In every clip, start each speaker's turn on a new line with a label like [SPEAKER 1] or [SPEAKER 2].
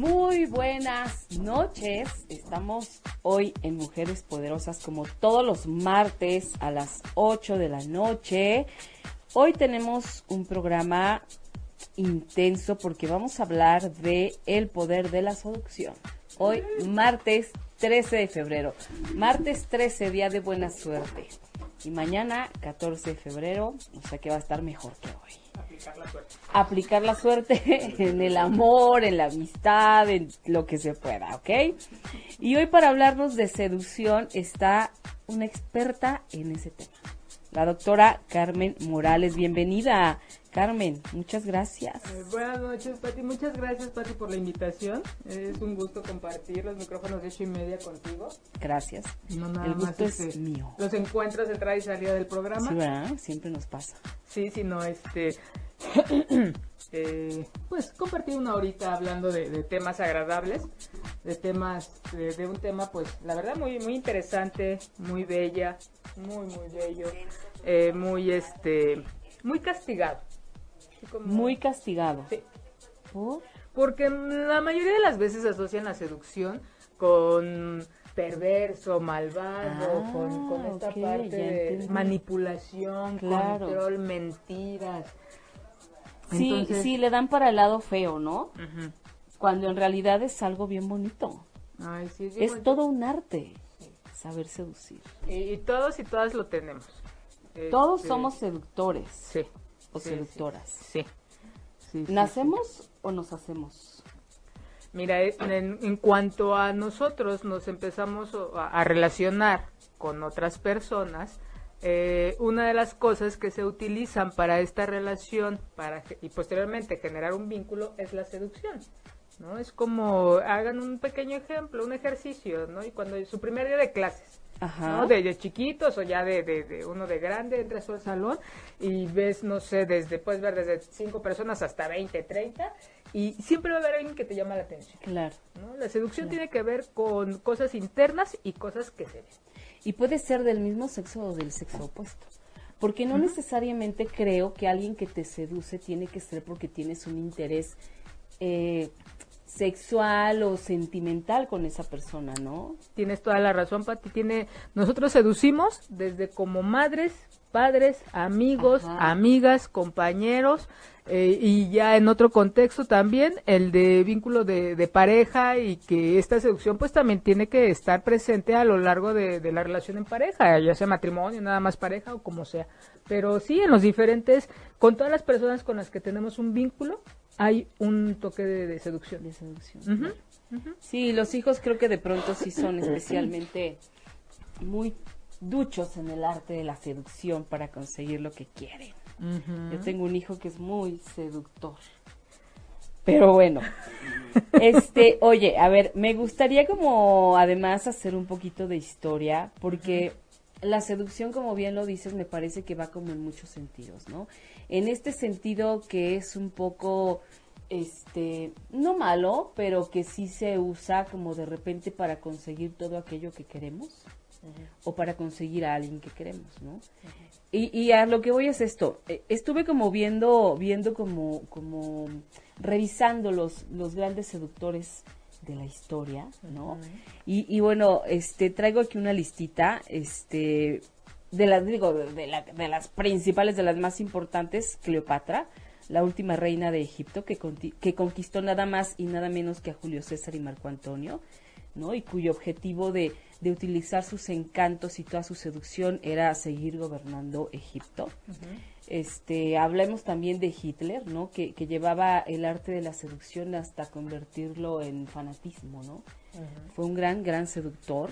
[SPEAKER 1] Muy buenas noches. Estamos hoy en Mujeres Poderosas como todos los martes a las 8 de la noche. Hoy tenemos un programa intenso porque vamos a hablar de el poder de la seducción. Hoy martes 13 de febrero. Martes 13, día de buena suerte. Y mañana 14 de febrero, o sea que va a estar mejor que hoy
[SPEAKER 2] aplicar la suerte.
[SPEAKER 1] Aplicar la suerte en el amor, en la amistad, en lo que se pueda, ¿ok? Y hoy para hablarnos de seducción está una experta en ese tema. La doctora Carmen Morales, bienvenida. Carmen, muchas gracias.
[SPEAKER 2] Eh, buenas noches, Pati. Muchas gracias, Pati, por la invitación. Es un gusto compartir los micrófonos de ocho y media contigo.
[SPEAKER 1] Gracias.
[SPEAKER 2] No nada
[SPEAKER 1] El gusto
[SPEAKER 2] más,
[SPEAKER 1] es
[SPEAKER 2] este,
[SPEAKER 1] mío.
[SPEAKER 2] Los encuentros de entrada y salida del programa.
[SPEAKER 1] Sí, ¿verdad? Siempre nos pasa.
[SPEAKER 2] Sí, sí, no, este. eh, pues compartir una horita hablando de, de temas agradables, de temas, de, de un tema, pues, la verdad, muy, muy interesante, muy bella, muy, muy bello, eh, muy, este, muy castigado. Como-
[SPEAKER 1] Muy castigado.
[SPEAKER 2] Sí.
[SPEAKER 1] ¿Por?
[SPEAKER 2] Porque la mayoría de las veces asocian la seducción con perverso, malvado,
[SPEAKER 1] Ah,
[SPEAKER 2] con, con esta parte de manipulación,
[SPEAKER 1] Claro.
[SPEAKER 2] control, mentiras.
[SPEAKER 1] Sí,
[SPEAKER 2] Entonces-
[SPEAKER 1] sí, le dan para el lado feo, ¿no? Cuando en realidad es algo bien bonito.
[SPEAKER 2] Ay, sí, es bonito.
[SPEAKER 1] todo un arte saber seducir.
[SPEAKER 2] Y, y todos y todas lo tenemos.
[SPEAKER 1] Todos
[SPEAKER 2] Este,
[SPEAKER 1] somos seductores
[SPEAKER 2] Sí.
[SPEAKER 1] o
[SPEAKER 2] sí,
[SPEAKER 1] seductoras.
[SPEAKER 2] Sí.
[SPEAKER 1] ¿Nacemos o nos hacemos?
[SPEAKER 2] Mira, eh, en, en cuanto a nosotros nos empezamos a, a relacionar con otras personas, eh, una de las cosas que se utilizan para esta relación para y posteriormente generar un vínculo es la seducción. ¿no? Es como hagan un pequeño ejemplo, un ejercicio, ¿no? Y cuando su primer día de clases,
[SPEAKER 1] Ajá.
[SPEAKER 2] ¿no? De, de chiquitos o ya de, de- de uno de grande, entras al salón y ves, no sé, desde, puedes ver desde cinco personas hasta 20, 30 y siempre va a haber alguien que te llama la atención.
[SPEAKER 1] Claro.
[SPEAKER 2] ¿no? La seducción tiene que ver con cosas internas y cosas que se ven.
[SPEAKER 1] Y puede ser del mismo sexo o del sexo opuesto. Porque no necesariamente creo que alguien que te seduce tiene que ser porque tienes un interés eh, sexual o sentimental con esa persona, ¿no?
[SPEAKER 2] Tienes toda la razón, Pati. Tiene, nosotros seducimos desde como madres, padres, amigos,
[SPEAKER 1] Ajá.
[SPEAKER 2] amigas, compañeros eh, y ya en otro contexto también el de vínculo de, de pareja y que esta seducción pues también tiene que estar presente a lo largo de, de la relación en pareja, ya sea matrimonio, nada más pareja o como sea. Pero sí, en los diferentes, con todas las personas con las que tenemos un vínculo, hay un toque de, de seducción.
[SPEAKER 1] De. Sí, los hijos creo que de pronto sí son especialmente muy duchos en el arte de la seducción para conseguir lo que quieren. Yo tengo un hijo que es muy seductor. Pero bueno, este, oye, a ver, me gustaría como además hacer un poquito de historia, porque la seducción, como bien lo dices, me parece que va como en muchos sentidos, ¿no? En este sentido que es un poco, este, no malo, pero que sí se usa como de repente para conseguir todo aquello que queremos o para conseguir a alguien que queremos, ¿no? Y, y a lo que voy es esto, eh, estuve como viendo, viendo como, como revisando los, los grandes seductores de la historia, ¿no? y, y bueno, este, traigo aquí una listita, este, de las, digo, de, la- de las principales, de las más importantes, Cleopatra, la última reina de Egipto, que, conti- que conquistó nada más y nada menos que a Julio César y Marco Antonio, ¿no? Y cuyo objetivo de, de utilizar sus encantos y toda su seducción era seguir gobernando Egipto. Este, hablemos también de Hitler, ¿no? Que, que llevaba el arte de la seducción hasta convertirlo en fanatismo, ¿no? Fue un gran, gran seductor.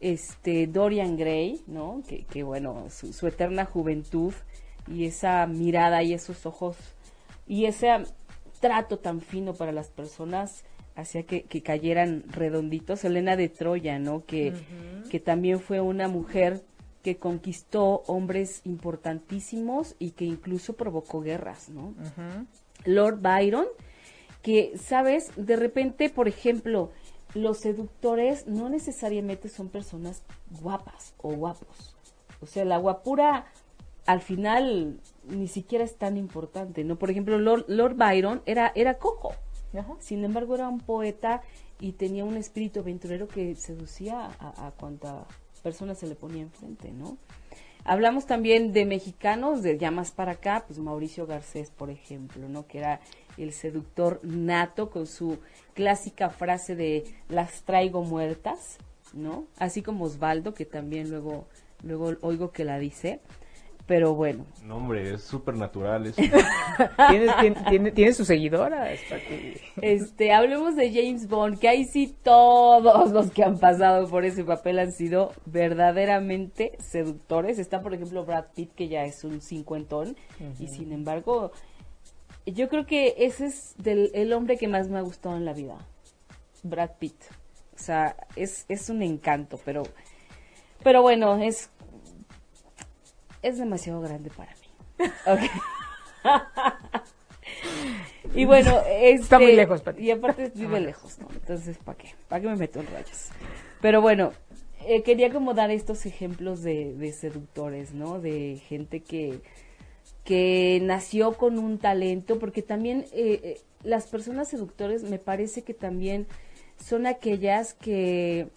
[SPEAKER 1] Este, Dorian Gray, ¿no? Que, que bueno, su, su eterna juventud y esa mirada y esos ojos y ese trato tan fino para las personas hacía que, que cayeran redonditos. Elena de Troya, ¿no? Que, que también fue una mujer que conquistó hombres importantísimos y que incluso provocó guerras, ¿no? Lord Byron, que, ¿sabes? De repente, por ejemplo, los seductores no necesariamente son personas guapas o guapos. O sea, la guapura al final ni siquiera es tan importante, ¿no? Por ejemplo, Lord, Lord Byron era, era cojo. Sin embargo, era un poeta y tenía un espíritu aventurero que seducía a, a cuanta persona se le ponía enfrente, ¿no? Hablamos también de mexicanos, de ya más para acá, pues Mauricio Garcés, por ejemplo, ¿no? Que era el seductor nato con su clásica frase de las traigo muertas, ¿no? Así como Osvaldo, que también luego, luego oigo que la dice. Pero bueno,
[SPEAKER 3] No, hombre, es súper natural eso.
[SPEAKER 2] ¿Tienes, tiene, tiene, tiene sus seguidoras, Pati.
[SPEAKER 1] este, hablemos de James Bond, que ahí sí todos los que han pasado por ese papel han sido verdaderamente seductores. Está, por ejemplo, Brad Pitt, que ya es un cincuentón, y sin embargo, yo creo que ese es del, el hombre que más me ha gustado en la vida, Brad Pitt. O sea, es, es un encanto, pero, pero bueno, es, es demasiado grande para mí. Y bueno, este,
[SPEAKER 2] Está muy lejos, Pati.
[SPEAKER 1] Y aparte vive lejos, ¿no? Entonces, ¿para qué? ¿Para qué me meto en rayos? Pero bueno, eh, quería como dar estos ejemplos de, de seductores, ¿no? De gente que, que nació con un talento, porque también eh, eh, las personas seductores me parece que también son aquellas que,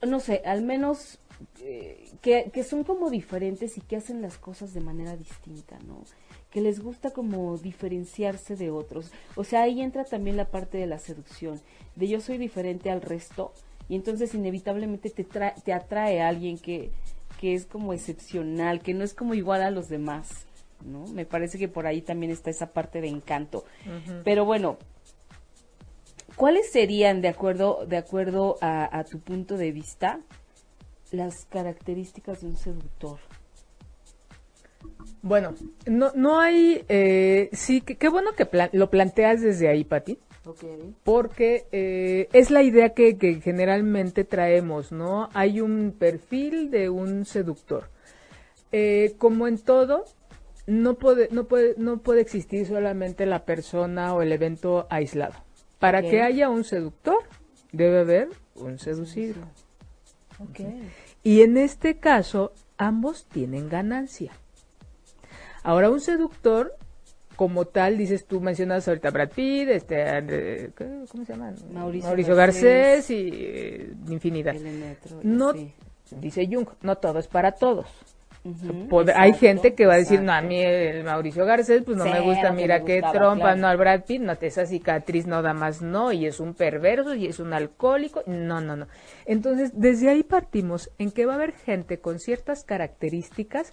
[SPEAKER 1] no sé, al menos eh, que, que son como diferentes y que hacen las cosas de manera distinta, ¿no? Que les gusta como diferenciarse de otros. O sea, ahí entra también la parte de la seducción, de yo soy diferente al resto y entonces inevitablemente te, tra- te atrae a alguien que, que es como excepcional, que no es como igual a los demás, ¿no? Me parece que por ahí también está esa parte de encanto. Pero bueno, ¿cuáles serían, de acuerdo, de acuerdo a, a tu punto de vista, las características de un seductor?
[SPEAKER 2] Bueno, no, no hay, eh, sí, que- qué bueno que lo planteas desde ahí, Pati, porque eh, es la idea que, que generalmente traemos, ¿no? Hay un perfil de un seductor. Eh, como en todo, no puede, no, puede, no puede existir solamente la persona o el evento aislado. Para que haya un seductor, debe haber un seducido. Y en este caso, ambos tienen ganancia. Ahora, un seductor, como tal, dices tú, mencionas ahorita Brad Pitt, este. ¿cómo se llama?
[SPEAKER 1] Mauricio
[SPEAKER 2] Garcés,
[SPEAKER 1] Garcés.
[SPEAKER 2] y eh, infinidad. No,
[SPEAKER 1] sí.
[SPEAKER 2] dice Jung, no todo es para todos. Hay
[SPEAKER 1] exacto,
[SPEAKER 2] gente que va a decir, no, a mí el Mauricio Garcés, pues no me gusta, mira
[SPEAKER 1] me
[SPEAKER 2] qué trompa,
[SPEAKER 1] claro.
[SPEAKER 2] no al Brad Pitt, no, esa cicatriz no da más, no, y es un perverso, y es un alcohólico, no, no, no. Entonces, desde ahí partimos en que va a haber gente con ciertas características,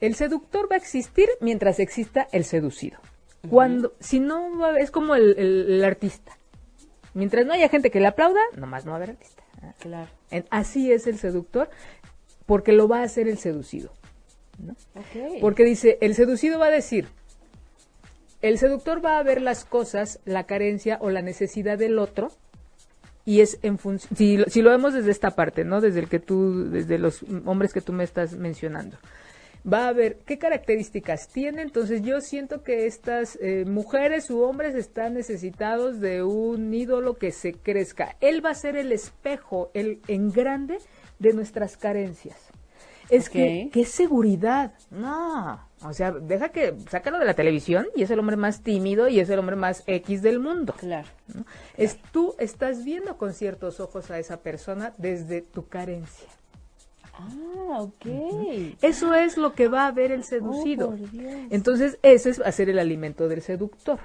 [SPEAKER 2] el seductor va a existir mientras exista el seducido. Cuando, si no, va a- es como el, el- el artista. Mientras no haya gente que le aplauda, nomás no va a haber artista.
[SPEAKER 1] Claro.
[SPEAKER 2] En- así es el seductor, porque lo va a hacer el seducido. Porque dice, el seducido va a decir, el seductor va a ver las cosas, la carencia o la necesidad del otro, y es en función, si, lo- si lo vemos desde esta parte, ¿no? Desde el que tú, desde los hombres que tú me estás mencionando. Va a ver qué características tiene, entonces yo siento que estas eh, mujeres u hombres están necesitados de un ídolo que se crezca. Él va a ser el espejo, el en grande de nuestras carencias. Es que. ¿qué seguridad? No. O sea, deja que, sácalo de la televisión y es el hombre más tímido y es el hombre más X del mundo.
[SPEAKER 1] Claro.
[SPEAKER 2] ¿no? Es tú estás viendo con ciertos ojos a esa persona desde tu carencia.
[SPEAKER 1] Ah, ok.
[SPEAKER 2] Eso es lo que va a ver el seducido.
[SPEAKER 1] Oh, Dios.
[SPEAKER 2] Entonces, ese es hacer el alimento del seductor,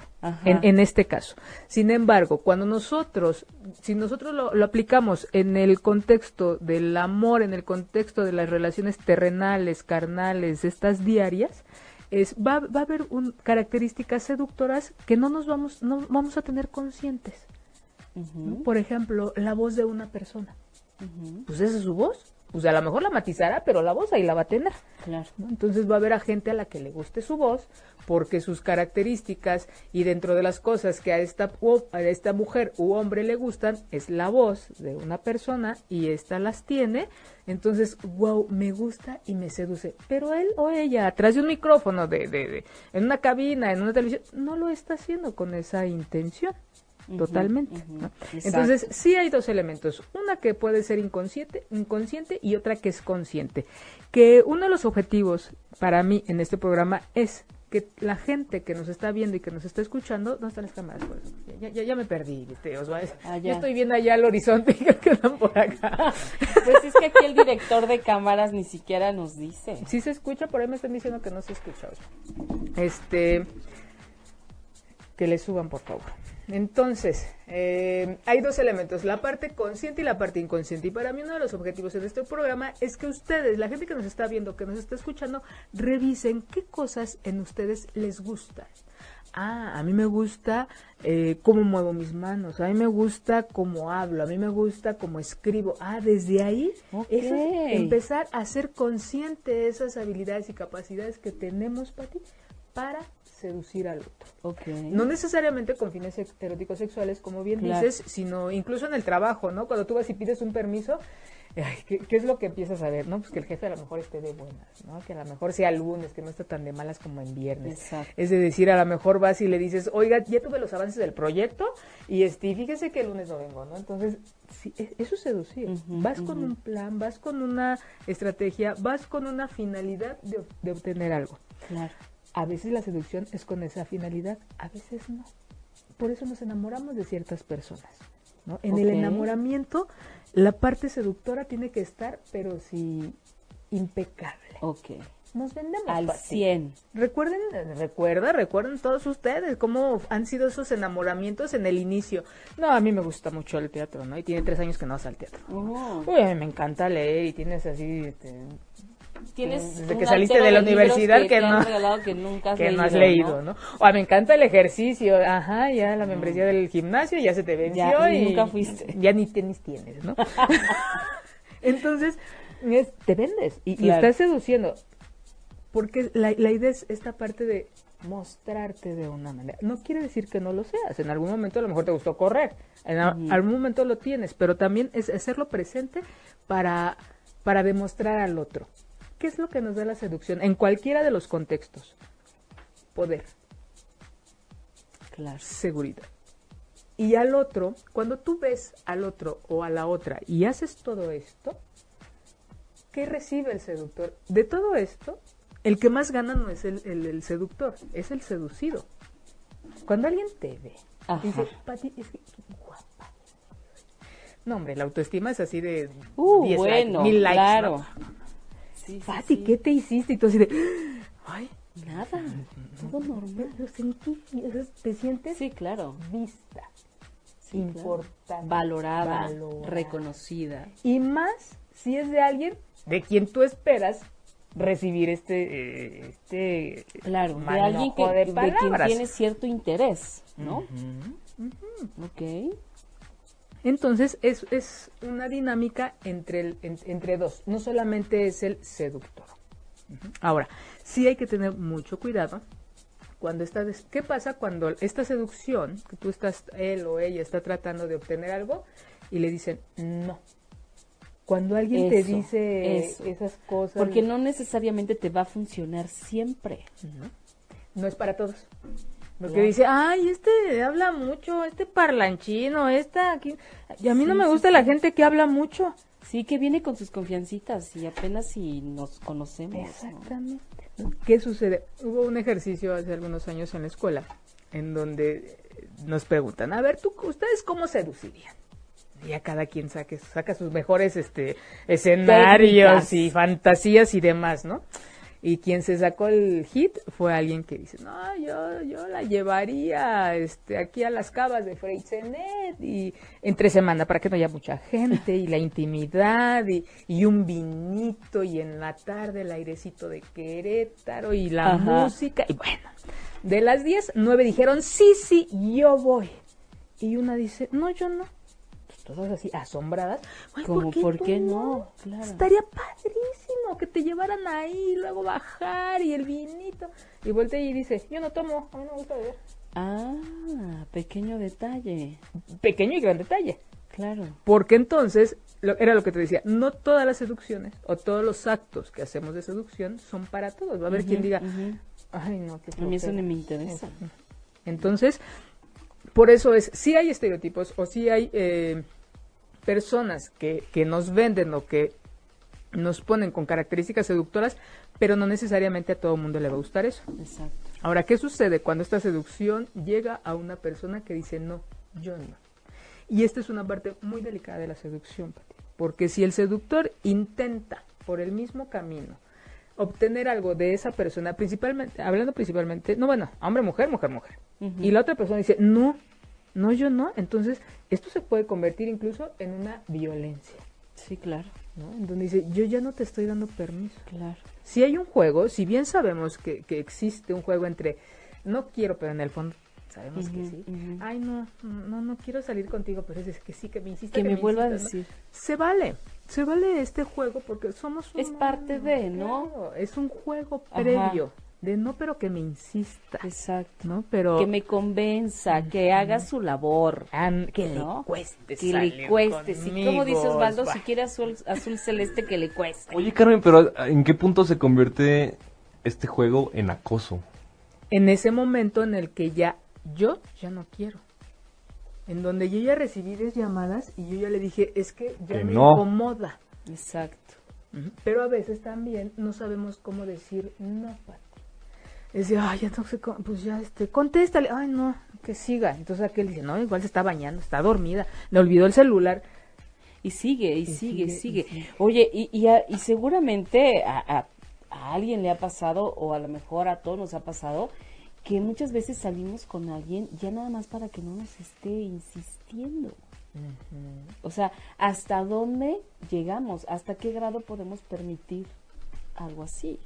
[SPEAKER 2] en, en este caso. Sin embargo, cuando nosotros, si nosotros lo, lo aplicamos en el contexto del amor, en el contexto de las relaciones terrenales, carnales, estas diarias, es, va, va a haber un, características seductoras que no nos vamos, no vamos a tener conscientes. ¿no? Por ejemplo, la voz de una persona. Pues esa es su voz. Pues a lo mejor la matizará, pero la voz ahí la va a tener.
[SPEAKER 1] Claro.
[SPEAKER 2] ¿no? Entonces va a haber a gente a la que le guste su voz, porque sus características y dentro de las cosas que a esta, a esta mujer u hombre le gustan es la voz de una persona y esta las tiene. Entonces, wow, me gusta y me seduce. Pero él o ella, atrás de un micrófono, de, de, de- en una cabina, en una televisión, no lo está haciendo con esa intención. Totalmente. Entonces, sí hay dos elementos. Una que puede ser inconsciente, inconsciente y otra que es consciente. Que uno de los objetivos para mí en este programa es que la gente que nos está viendo y que nos está escuchando, ¿dónde están las cámaras? Ya, ya, ya me perdí, ¿viste? Osvaldo. Yo estoy viendo allá al horizonte y creo que andan por acá.
[SPEAKER 1] Pues es que aquí el director de cámaras ni siquiera nos dice.
[SPEAKER 2] Sí se escucha, por ahí me están diciendo que no se escucha. Osvaldo. Este, que le suban, por favor. Entonces, eh, hay dos elementos, la parte consciente y la parte inconsciente. Y para mí uno de los objetivos en este programa es que ustedes, la gente que nos está viendo, que nos está escuchando, revisen qué cosas en ustedes les gustan. Ah, a mí me gusta eh, cómo muevo mis manos, a mí me gusta cómo hablo, a mí me gusta cómo escribo. Ah, desde ahí, eso es empezar a ser consciente de esas habilidades y capacidades que tenemos, Pati, para seducir al otro.
[SPEAKER 1] Ok.
[SPEAKER 2] No necesariamente con fines eróticos sexuales, como bien
[SPEAKER 1] Claro.
[SPEAKER 2] dices, sino incluso en el trabajo, ¿no? Cuando tú vas y pides un permiso, ay, ¿qué, qué es lo que empiezas a ver, no? Pues que el jefe a lo mejor esté de buenas, ¿no? Que a lo mejor sea lunes, que no está tan de malas como en viernes.
[SPEAKER 1] Exacto.
[SPEAKER 2] Es de decir, a lo mejor vas y le dices, oiga, ya tuve los avances del proyecto y este, fíjese que el lunes no vengo, ¿no? Entonces, sí, e- eso es seducir. Vas con un plan, vas con una estrategia, vas con una finalidad de, de obtener algo.
[SPEAKER 1] Claro.
[SPEAKER 2] A veces la seducción es con esa finalidad, a veces no. Por eso nos enamoramos de ciertas personas. ¿no? En el enamoramiento, la parte seductora tiene que estar, pero sí, impecable.
[SPEAKER 1] Ok.
[SPEAKER 2] Nos vendemos.
[SPEAKER 1] Al
[SPEAKER 2] Pati.
[SPEAKER 1] 100.
[SPEAKER 2] Recuerden, recuerda, recuerden todos ustedes cómo han sido esos enamoramientos en el inicio. No, a mí me gusta mucho el teatro, ¿no? Y tiene tres años que no vas al teatro.
[SPEAKER 1] Oh.
[SPEAKER 2] Uy, a mí me encanta leer y tienes así, este,
[SPEAKER 1] Tienes
[SPEAKER 2] Desde que saliste de la universidad
[SPEAKER 1] que,
[SPEAKER 2] no-
[SPEAKER 1] que nunca has
[SPEAKER 2] que
[SPEAKER 1] leído,
[SPEAKER 2] no has leído, ¿no? O a me encanta el ejercicio, ajá, ya la membresía del gimnasio ya se te venció
[SPEAKER 1] Ya,
[SPEAKER 2] y
[SPEAKER 1] nunca fuiste.
[SPEAKER 2] Ya ni tenis tienes, ¿no? Entonces, es- te vendes y, estás seduciendo. Porque la, la idea es esta parte de mostrarte de una manera. No quiere decir que no lo seas. En algún momento a lo mejor te gustó correr. En a- algún momento lo tienes, pero también es hacerlo presente para, para demostrar al otro. ¿Qué es lo que nos da la seducción? En cualquiera de los contextos. Poder,
[SPEAKER 1] Claro.
[SPEAKER 2] seguridad. Y al otro, cuando tú ves al otro o a la otra y haces todo esto, ¿qué recibe el seductor? De todo esto, el que más gana no es el, el- el seductor, es el seducido. Cuando alguien te ve,
[SPEAKER 1] Ajá.
[SPEAKER 2] dice, Pati, es que qué guapa. No, hombre, la autoestima es así de
[SPEAKER 1] Uh,
[SPEAKER 2] 10 likes,
[SPEAKER 1] bueno,
[SPEAKER 2] 1000 likes.
[SPEAKER 1] claro.
[SPEAKER 2] ¿no?
[SPEAKER 1] Sí,
[SPEAKER 2] Pati,
[SPEAKER 1] sí.
[SPEAKER 2] ¿qué te hiciste? Y tú así de, ay,
[SPEAKER 1] Nada. Todo normal.
[SPEAKER 2] lo sentí, te sientes
[SPEAKER 1] Sí, claro.
[SPEAKER 2] vista,
[SPEAKER 1] Sí, claro.
[SPEAKER 2] importante,
[SPEAKER 1] Valorada,
[SPEAKER 2] valorada.
[SPEAKER 1] reconocida.
[SPEAKER 2] Y más si es de alguien de quien tú esperas recibir este, eh, este
[SPEAKER 1] Claro, de alguien que,
[SPEAKER 2] de
[SPEAKER 1] de quien tiene cierto interés, ¿no? Ok.
[SPEAKER 2] Entonces es, es una dinámica entre, el- en- entre dos, no solamente es el seductor. Ahora, sí hay que tener mucho cuidado cuando ¿qué pasa cuando esta seducción, que tú estás, él o ella está tratando de obtener algo y le dicen no? Cuando alguien te dice
[SPEAKER 1] eso.
[SPEAKER 2] esas cosas.
[SPEAKER 1] Porque no necesariamente te va a funcionar siempre.
[SPEAKER 2] no es para todos. Porque dice, ay, este habla mucho, este parlanchino, esta aquí. Y a mí no
[SPEAKER 1] Sí,
[SPEAKER 2] me
[SPEAKER 1] sí,
[SPEAKER 2] gusta
[SPEAKER 1] sí.
[SPEAKER 2] la gente que habla mucho.
[SPEAKER 1] Sí, que viene con sus confiancitas y apenas si nos conocemos. ¿no?
[SPEAKER 2] Exactamente. ¿Qué sucede? Hubo un ejercicio hace algunos años en la escuela en donde nos preguntan, a ver, ¿tú, ¿ustedes cómo seducirían? Ya cada quien saque, saca sus mejores este, escenarios
[SPEAKER 1] Técnicas.
[SPEAKER 2] y fantasías y demás, ¿no? Y quien se sacó el hit fue alguien que dice, no, yo, yo la llevaría este, aquí a las cavas de Freixenet y entre semana para que no haya mucha gente y la intimidad y, y un vinito y en la tarde el airecito de Querétaro y la
[SPEAKER 1] Ajá.
[SPEAKER 2] música y bueno, de las 10, 9 dijeron, sí, sí, yo voy. Y una dice, no, yo no. Todas así asombradas.
[SPEAKER 1] Como, ¿por qué no? Claro.
[SPEAKER 2] Estaría padrísimo que te llevaran ahí, luego bajar y el vinito. Y voltea y dice, yo no tomo, a mí no me gusta beber.
[SPEAKER 1] Ah, pequeño detalle.
[SPEAKER 2] Pequeño y gran detalle.
[SPEAKER 1] Claro.
[SPEAKER 2] Porque entonces, lo- era lo que te decía, no todas las seducciones o todos los actos que hacemos de seducción son para todos. Va a haber quien diga, ay no, qué
[SPEAKER 1] A mí eso
[SPEAKER 2] flojera".
[SPEAKER 1] no me interesa.
[SPEAKER 2] Entonces, por eso es, sí hay estereotipos o sí hay eh, personas que, que nos venden o que nos ponen con características seductoras, pero no necesariamente a todo el mundo le va a gustar eso.
[SPEAKER 1] Exacto.
[SPEAKER 2] Ahora, ¿qué sucede cuando esta seducción llega a una persona que dice no, yo no? Y esta es una parte muy delicada de la seducción, Pati, porque si el seductor intenta por el mismo camino obtener algo de esa persona, principalmente, hablando principalmente, no bueno, hombre, mujer, mujer, mujer, y la otra persona dice no, no, yo no, entonces esto se puede convertir incluso en una violencia,
[SPEAKER 1] Sí, claro,
[SPEAKER 2] ¿no? En donde dice yo ya no te estoy dando permiso.
[SPEAKER 1] claro.
[SPEAKER 2] Si hay un juego, si bien sabemos que, que existe un juego entre no quiero, pero en el fondo sabemos que sí. Ay, no, no, no quiero salir contigo, pero es que sí, que me insiste.
[SPEAKER 1] Que me vuelva a decir.
[SPEAKER 2] Se vale, se vale este juego porque somos
[SPEAKER 1] Es parte de, ¿no?
[SPEAKER 2] claro, es un juego
[SPEAKER 1] Ajá.
[SPEAKER 2] previo de no, pero que me insista,
[SPEAKER 1] Exacto.
[SPEAKER 2] ¿no? Pero
[SPEAKER 1] Que me convenza, que haga su labor.
[SPEAKER 2] An- que
[SPEAKER 1] ¿no?
[SPEAKER 2] le cueste,
[SPEAKER 1] Que le cueste. Sí, como dice
[SPEAKER 2] conmigo,
[SPEAKER 1] Osvaldo,
[SPEAKER 2] va.
[SPEAKER 1] si quiere azul, azul celeste, que le cueste.
[SPEAKER 3] Oye, Carmen, pero ¿en qué punto se convierte este juego en acoso?
[SPEAKER 2] en ese momento en el que ya yo ya no quiero. En donde yo ya recibí 10 llamadas y yo ya le dije, es que ya
[SPEAKER 3] Que
[SPEAKER 2] me
[SPEAKER 3] no.
[SPEAKER 2] incomoda.
[SPEAKER 1] Exacto.
[SPEAKER 2] Pero a veces también no sabemos cómo decir no, Pati. Es de, ay, ya no sé pues ya, este, contéstale, ay, no, que siga. Entonces aquel dice, no, igual se está bañando, está dormida, le olvidó el celular.
[SPEAKER 1] Y sigue, y,
[SPEAKER 2] Y
[SPEAKER 1] sigue,
[SPEAKER 2] sigue, y sigue.
[SPEAKER 1] Oye, y, y, a- y seguramente a, a- a alguien le ha pasado, o a lo mejor a todos nos ha pasado, que muchas veces salimos con alguien ya nada más para que no nos esté insistiendo. O sea, ¿hasta dónde llegamos? ¿Hasta qué grado podemos permitir algo así?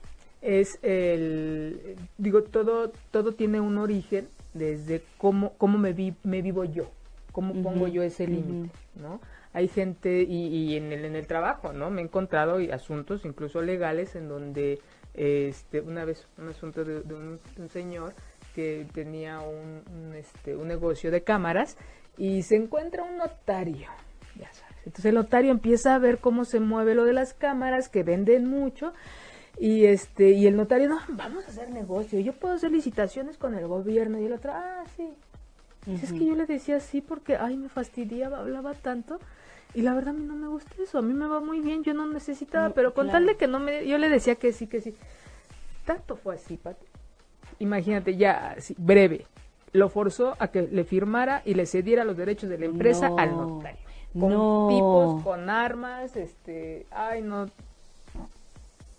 [SPEAKER 2] Es el digo todo todo tiene un origen desde cómo cómo me vi, me vivo yo cómo pongo yo ese límite no hay gente y, y en el en el trabajo no me he encontrado asuntos incluso legales en donde este una vez un asunto de, de un, de un señor que tenía un, un, este un negocio de cámaras y se encuentra un notario ya sabes. Entonces el notario empieza a ver cómo se mueve lo de las cámaras que venden mucho y este, y el notario, no, vamos a hacer negocio, yo puedo hacer licitaciones con el gobierno, y el otro, ah, sí. Dice, Es que yo le decía sí porque, ay, me fastidiaba, hablaba tanto, y la verdad a mí no me gusta eso, a mí me va muy bien, yo no necesitaba,
[SPEAKER 1] No,
[SPEAKER 2] pero con
[SPEAKER 1] claro.
[SPEAKER 2] tal de que no me, yo le decía que sí, que sí. Tanto fue así, Pati. Imagínate, ya, así, breve, lo forzó a que le firmara y le cediera los derechos de la empresa
[SPEAKER 1] No,
[SPEAKER 2] al notario. Con
[SPEAKER 1] no.
[SPEAKER 2] tipos, con armas, este, ay, no,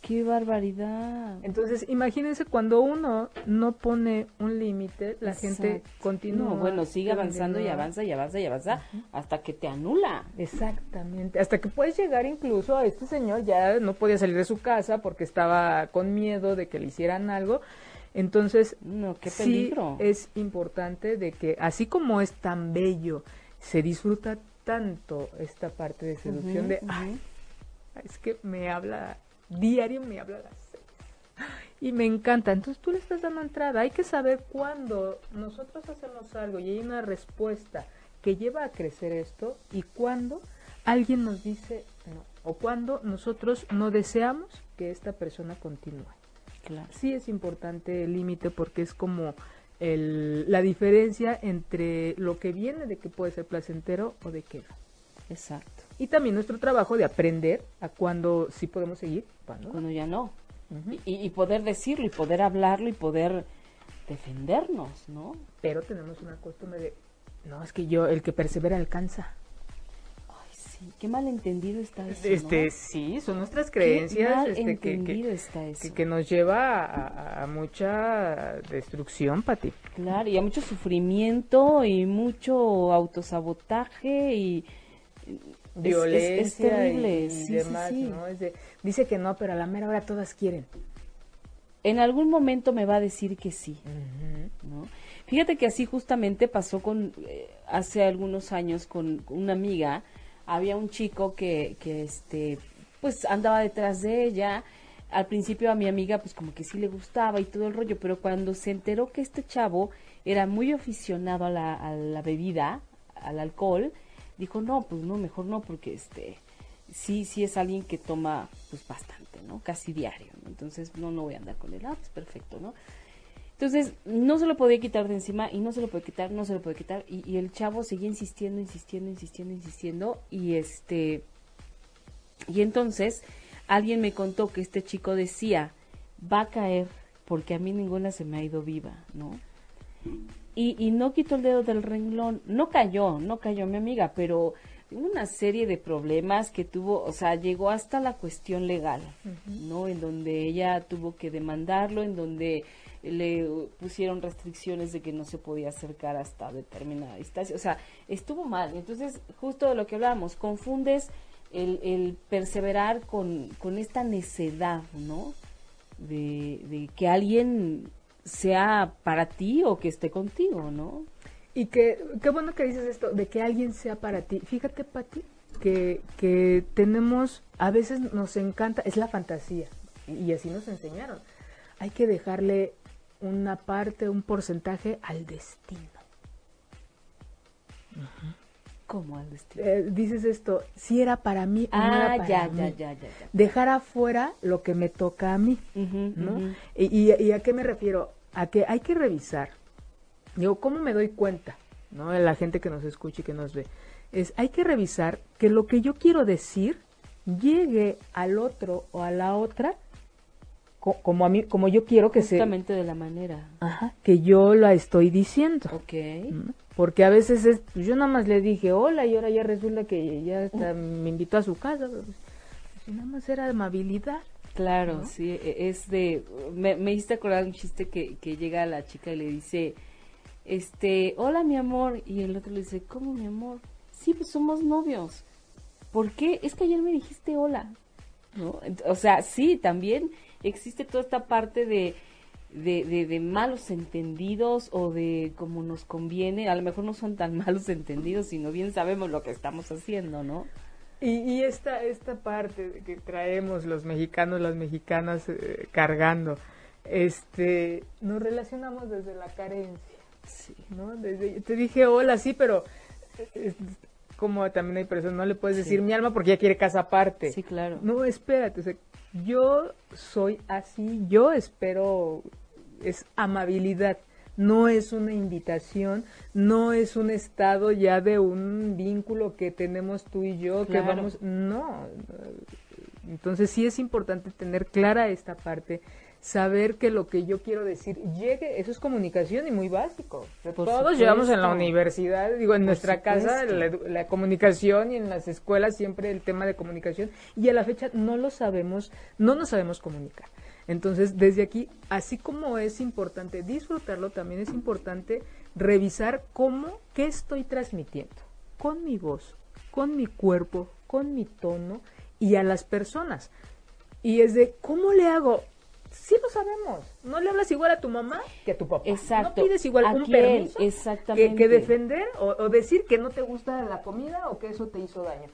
[SPEAKER 1] ¡Qué barbaridad!
[SPEAKER 2] Entonces, imagínense cuando uno no pone un límite, la gente continúa.
[SPEAKER 1] No, bueno, sigue avanzando y avanza y avanza y avanza hasta que te anula.
[SPEAKER 2] Exactamente. Hasta que puedes llegar incluso a este señor ya no podía salir de su casa porque estaba con miedo de que le hicieran algo. Entonces,
[SPEAKER 1] No, qué
[SPEAKER 2] sí es importante de que así como es tan bello, se disfruta tanto esta parte de seducción de, ay, es que me habla diario, me habla a las seis. Y me encanta. Entonces tú le estás dando entrada. Hay que saber cuándo nosotros hacemos algo y hay una respuesta que lleva a crecer esto y cuándo alguien nos dice no. O cuando nosotros no deseamos que esta persona continúe.
[SPEAKER 1] Claro.
[SPEAKER 2] Sí es importante el límite porque es como el, la diferencia entre lo que viene de que puede ser placentero o de que no.
[SPEAKER 1] Exacto.
[SPEAKER 2] Y también nuestro trabajo de aprender a cuándo sí podemos seguir, no.
[SPEAKER 1] Cuando ya no. Y, y poder decirlo y poder hablarlo y poder defendernos, ¿no?
[SPEAKER 2] Pero tenemos una costumbre de, no, es que yo, el que persevera alcanza.
[SPEAKER 1] qué malentendido está eso,
[SPEAKER 2] Este,
[SPEAKER 1] ¿no?
[SPEAKER 2] sí, son nuestras creencias este, que,
[SPEAKER 1] está eso.
[SPEAKER 2] que, que nos lleva a mucha destrucción, Pati.
[SPEAKER 1] Claro, y a mucho sufrimiento y mucho autosabotaje y es- es-
[SPEAKER 2] Violencia
[SPEAKER 1] es, terrible,
[SPEAKER 2] y,
[SPEAKER 1] sí,
[SPEAKER 2] demás,
[SPEAKER 1] sí.
[SPEAKER 2] ¿no? Es de- dice que no, pero a la mera hora todas quieren.
[SPEAKER 1] En algún momento me va a decir que sí, ¿no? Fíjate que así justamente pasó con eh, hace algunos años con, con una amiga, había un chico que, que este pues andaba detrás de ella. Al principio a mi amiga pues como que sí le gustaba y todo el rollo, pero cuando se enteró que este chavo era muy aficionado a la, a la bebida, al alcohol, dijo, "No, pues no, mejor no porque este sí sí es alguien que toma pues bastante, ¿no? Casi diario, ¿no? Entonces, no, no voy a andar con él, ah, pues perfecto, ¿no? Entonces, no se lo podía quitar de encima y no se lo puede quitar, no se lo puede quitar y, y el chavo seguía insistiendo, insistiendo, insistiendo, insistiendo y este y entonces alguien me contó que este chico decía, va a caer porque a mí ninguna se me ha ido viva, ¿no? Y, y no quitó el dedo del renglón, no cayó, no cayó mi amiga, pero una serie de problemas que tuvo, o sea, llegó hasta la cuestión legal, ¿no? En donde ella tuvo que demandarlo, en donde le pusieron restricciones de que no se podía acercar hasta determinada distancia, o sea, estuvo mal. Entonces, justo de lo que hablábamos, confundes el, el perseverar con, con esta necedad, ¿no? De, de que alguien sea para ti o que esté contigo, ¿no?
[SPEAKER 2] Y que, qué bueno que dices esto, de que alguien sea para ti. Fíjate, Pati, que, que tenemos, a veces nos encanta, es la fantasía, y así nos enseñaron. Hay que dejarle una parte, un porcentaje al destino.
[SPEAKER 1] Al destino.
[SPEAKER 2] Eh, dices esto, si era para mí o no era
[SPEAKER 1] ah,
[SPEAKER 2] para
[SPEAKER 1] ya,
[SPEAKER 2] mí.
[SPEAKER 1] ya, ya, ya, ya.
[SPEAKER 2] Dejar afuera lo que me toca a mí. ¿no? y, y- y a qué me refiero? A que hay que revisar. Digo, ¿cómo me doy cuenta? ¿No? La gente que nos escucha y que nos ve. Es, hay que revisar que lo que yo quiero decir llegue al otro o a la otra co- como a mí, como yo quiero que se,
[SPEAKER 1] Justamente de la manera.
[SPEAKER 2] Ajá, que yo la estoy diciendo.
[SPEAKER 1] Ok.
[SPEAKER 2] Porque a veces es, pues yo nada más le dije hola y ahora ya resulta que ya hasta me invitó a su casa. pues, pues, nada más era amabilidad.
[SPEAKER 1] Claro,
[SPEAKER 2] ¿no?
[SPEAKER 1] sí, e- es de... Me, me hiciste acordar un chiste que, que llega la chica y le dice, este, hola mi amor, y el otro le dice, ¿cómo mi amor? Sí, pues somos novios. ¿Por qué? Es que ayer me dijiste hola. ¿No? O sea, sí, también existe toda esta parte de, de, de, de malos entendidos o de como nos conviene. A lo mejor no son tan malos entendidos, sino bien sabemos lo que estamos haciendo, ¿no?
[SPEAKER 2] Y, y esta, esta parte que traemos los mexicanos, las mexicanas eh, cargando, este, nos relacionamos desde la carencia,
[SPEAKER 1] Sí.
[SPEAKER 2] ¿no? Desde, te dije hola, sí, pero eh, como también hay personas, no le puedes decir mi alma porque ya quiere casa aparte.
[SPEAKER 1] Sí, claro.
[SPEAKER 2] No, espérate, o sea, yo soy así, yo espero, es amabilidad, no es una invitación, no es un estado ya de un vínculo que tenemos tú y yo,
[SPEAKER 1] Claro.
[SPEAKER 2] que vamos, no. Entonces sí es importante tener clara esta parte, saber que lo que yo quiero decir llegue, eso es comunicación y muy básico.
[SPEAKER 1] Por
[SPEAKER 2] Todos llevamos en la
[SPEAKER 1] supuesto.
[SPEAKER 2] universidad, digo, en
[SPEAKER 1] Por
[SPEAKER 2] nuestra casa,
[SPEAKER 1] supuesto.
[SPEAKER 2] la comunicación y en las escuelas siempre el tema de comunicación y a la fecha no lo sabemos, no nos sabemos comunicar. Entonces, desde aquí, así como es importante disfrutarlo, también es importante revisar cómo, qué estoy transmitiendo con mi voz, con mi cuerpo, con mi tono y a las personas. Y es de, ¿cómo le hago? Sí lo sabemos. No le hablas igual a tu mamá que a tu papá.
[SPEAKER 1] Exacto.
[SPEAKER 2] No pides igual
[SPEAKER 1] ¿A
[SPEAKER 2] un
[SPEAKER 1] quién?
[SPEAKER 2] permiso que,
[SPEAKER 1] Exactamente.
[SPEAKER 2] que defender o, o decir que no te gusta la comida o que eso te hizo daño.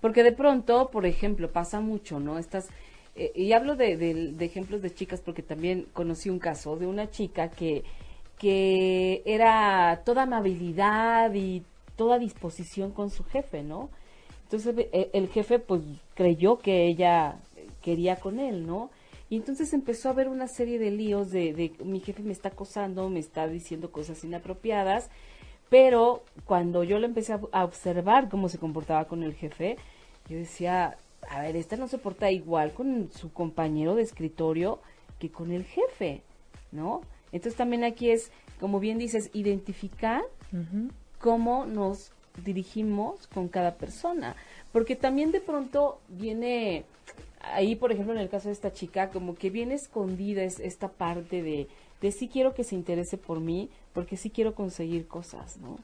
[SPEAKER 1] Porque de pronto, por ejemplo, pasa mucho, ¿no? Estas, eh, y hablo de, de- de ejemplos de chicas porque también conocí un caso de una chica que, que era toda amabilidad y toda disposición con su jefe, ¿no? Entonces eh, el jefe pues creyó que ella quería con él, ¿no? Y entonces empezó a haber una serie de líos de, de mi jefe me está acosando, me está diciendo cosas inapropiadas, pero cuando yo le empecé a, a observar cómo se comportaba con el jefe, yo decía, a ver, esta no se porta igual con su compañero de escritorio que con el jefe, ¿no? Entonces también aquí es, como bien dices, identificar cómo nos dirigimos con cada persona. Porque también de pronto viene, ahí por ejemplo en el caso de esta chica, como que viene escondida es, esta parte de, de sí quiero que se interese por mí, porque sí quiero conseguir cosas, ¿no?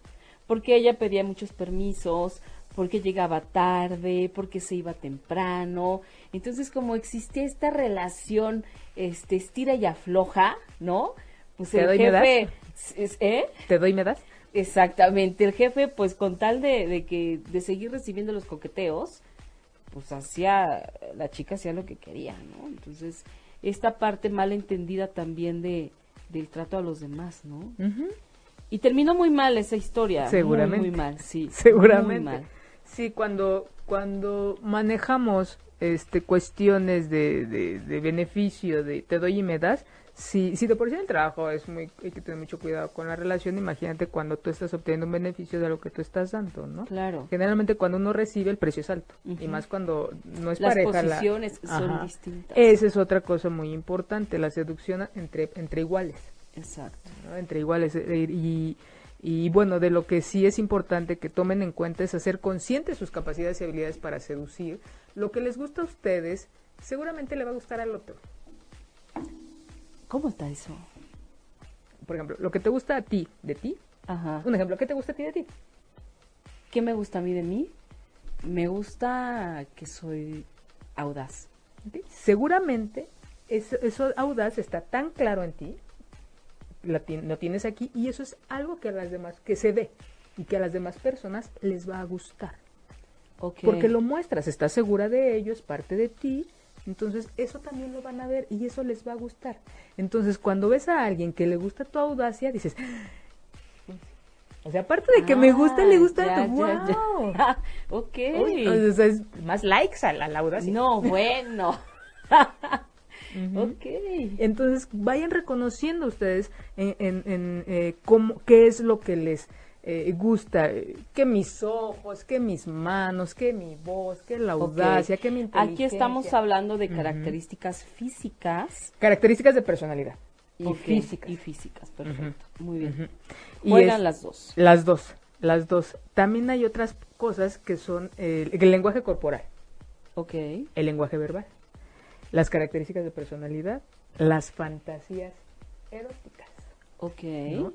[SPEAKER 1] Porque ella pedía muchos permisos, porque llegaba tarde, porque se iba temprano. Entonces, como existía esta relación, este, estira y afloja, ¿no? Pues
[SPEAKER 2] ¿Te
[SPEAKER 1] el
[SPEAKER 2] doy,
[SPEAKER 1] jefe, es- ¿eh?
[SPEAKER 2] ¿Te doy me das?
[SPEAKER 1] Exactamente, el jefe, pues con tal de, de que, de seguir recibiendo los coqueteos, pues hacía, la chica hacía lo que quería, ¿no? Entonces, esta parte mal entendida también de, del trato a los demás, ¿no? Y terminó muy mal esa historia. muy,
[SPEAKER 2] Seguramente.
[SPEAKER 1] Muy, mal, sí.
[SPEAKER 2] Seguramente.
[SPEAKER 1] Muy mal.
[SPEAKER 2] Sí, cuando, cuando manejamos este, cuestiones de, de, de beneficio, de te doy y me das, si, si de por sí el trabajo es muy, hay que tener mucho cuidado con la relación, imagínate cuando tú estás obteniendo un beneficio de lo que tú estás dando, ¿no?
[SPEAKER 1] Claro.
[SPEAKER 2] Generalmente cuando uno recibe el precio es alto y más cuando no es
[SPEAKER 1] Las
[SPEAKER 2] pareja. la-
[SPEAKER 1] posiciones son
[SPEAKER 2] Ajá.
[SPEAKER 1] distintas.
[SPEAKER 2] Esa es otra cosa muy importante, la seducción entre, entre iguales.
[SPEAKER 1] Exacto.
[SPEAKER 2] ¿no? entre iguales eh, y, y bueno de lo que sí es importante que tomen en cuenta es hacer conscientes sus capacidades y habilidades para seducir lo que les gusta a ustedes seguramente le va a gustar al otro
[SPEAKER 1] ¿Cómo está eso?
[SPEAKER 2] por ejemplo lo que te gusta a ti de ti
[SPEAKER 1] Ajá.
[SPEAKER 2] un ejemplo ¿qué te gusta a ti de ti?
[SPEAKER 1] ¿Qué me gusta a mí de mí? Me gusta que soy audaz.
[SPEAKER 2] Seguramente eso, eso audaz está tan claro en ti lo tienes aquí y eso es algo que a las demás que se ve y que a las demás personas les va a gustar
[SPEAKER 1] Ok.
[SPEAKER 2] porque lo muestras, estás segura de ello, es parte de ti, entonces eso también lo van a ver y eso les va a gustar. Entonces cuando ves a alguien que le gusta tu audacia, dices, o sea, aparte de que me gusta, le gusta
[SPEAKER 1] Ah, ya,
[SPEAKER 2] tu
[SPEAKER 1] ya, ya.
[SPEAKER 2] wow.
[SPEAKER 1] ok.
[SPEAKER 2] Uy, o sea, es más likes a la, a la audacia.
[SPEAKER 1] No, bueno. Ok.
[SPEAKER 2] Entonces vayan reconociendo ustedes en, en- en, eh, cómo, qué es lo que les eh, gusta, eh, que mis ojos, que mis manos, que mi voz, que la audacia, que mi
[SPEAKER 1] Aquí
[SPEAKER 2] inteligencia.
[SPEAKER 1] estamos hablando de características físicas
[SPEAKER 2] Características de personalidad. Y físicas.
[SPEAKER 1] Y físicas, perfecto. Muy bien.
[SPEAKER 2] Y
[SPEAKER 1] Juegan
[SPEAKER 2] es-
[SPEAKER 1] las dos.
[SPEAKER 2] Las dos, las dos. También hay otras cosas que son eh, el lenguaje corporal,
[SPEAKER 1] Ok.
[SPEAKER 2] el lenguaje verbal, las características de personalidad, las fantasías eróticas.
[SPEAKER 1] Ok.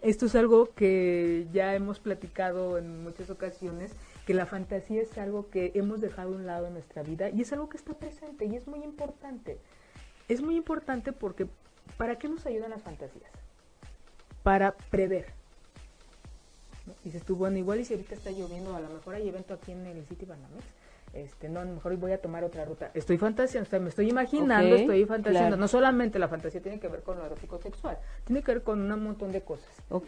[SPEAKER 2] Esto es algo que ya hemos platicado en muchas ocasiones, que la fantasía es algo que hemos dejado un lado en nuestra vida y es algo que está presente y es muy importante. Es muy importante porque ¿para qué nos ayudan las fantasías? Para prever. ¿no? Dices tú, bueno, igual y si ahorita está lloviendo, a lo mejor hay evento aquí en el City Banamex, este, no, a lo mejor voy a tomar otra ruta. Estoy fantaseando, o sea, me estoy imaginando, estoy fantaseando.
[SPEAKER 1] claro.
[SPEAKER 2] No solamente la fantasía tiene que ver con lo erótico sexual, tiene que ver con un montón de cosas.
[SPEAKER 1] Ok.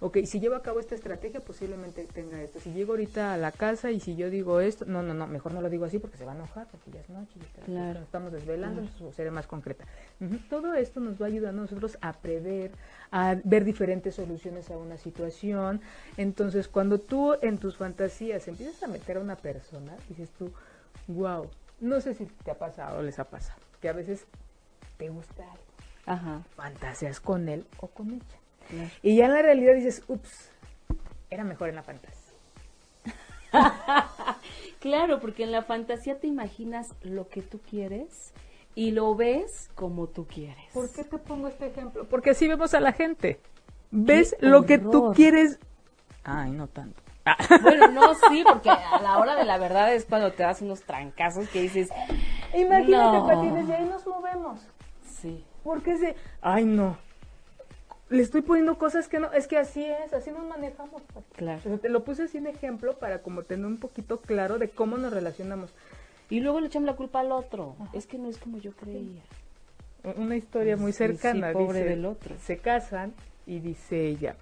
[SPEAKER 2] Ok, si llevo a cabo esta estrategia, posiblemente tenga esto. Si llego ahorita a la casa y si yo digo esto, no, no, no, mejor no lo digo así porque se va a enojar, porque ya es noche
[SPEAKER 1] Claro.
[SPEAKER 2] nos estamos desvelando, entonces seré más concreta. Todo esto nos va ayudando a nosotros a prever, a ver diferentes soluciones a una situación. Entonces, cuando tú en tus fantasías empiezas a meter a una persona, dices tú, wow, no sé si te ha pasado o les ha pasado, que a veces te gusta algo,
[SPEAKER 1] Ajá.
[SPEAKER 2] fantaseas con él o con ella.
[SPEAKER 1] Claro.
[SPEAKER 2] Y ya en la realidad dices, ups, era mejor en la fantasía.
[SPEAKER 1] Claro, porque en la fantasía te imaginas lo que tú quieres y lo ves como tú quieres.
[SPEAKER 2] ¿Por qué te pongo este ejemplo? Porque así vemos a la gente. ¿Ves
[SPEAKER 1] ¡Qué
[SPEAKER 2] lo que tú quieres? Ay, no tanto.
[SPEAKER 1] Bueno, no, sí, porque a la hora de la verdad es cuando te das unos trancazos que dices,
[SPEAKER 2] Imagínate,
[SPEAKER 1] No.
[SPEAKER 2] Pati, desde ahí nos movemos.
[SPEAKER 1] sí,
[SPEAKER 2] Porque se... Ay, no. Le estoy poniendo cosas que no... Es que así es, así nos manejamos, Pati.
[SPEAKER 1] claro.
[SPEAKER 2] O sea, te lo puse así en ejemplo para como tener un poquito claro de cómo nos relacionamos.
[SPEAKER 1] Y luego le echan la culpa al otro. Es que no es como yo creía.
[SPEAKER 2] Una historia muy cercana.
[SPEAKER 1] sí, pobre
[SPEAKER 2] dice,
[SPEAKER 1] del otro.
[SPEAKER 2] Se casan y dice ella,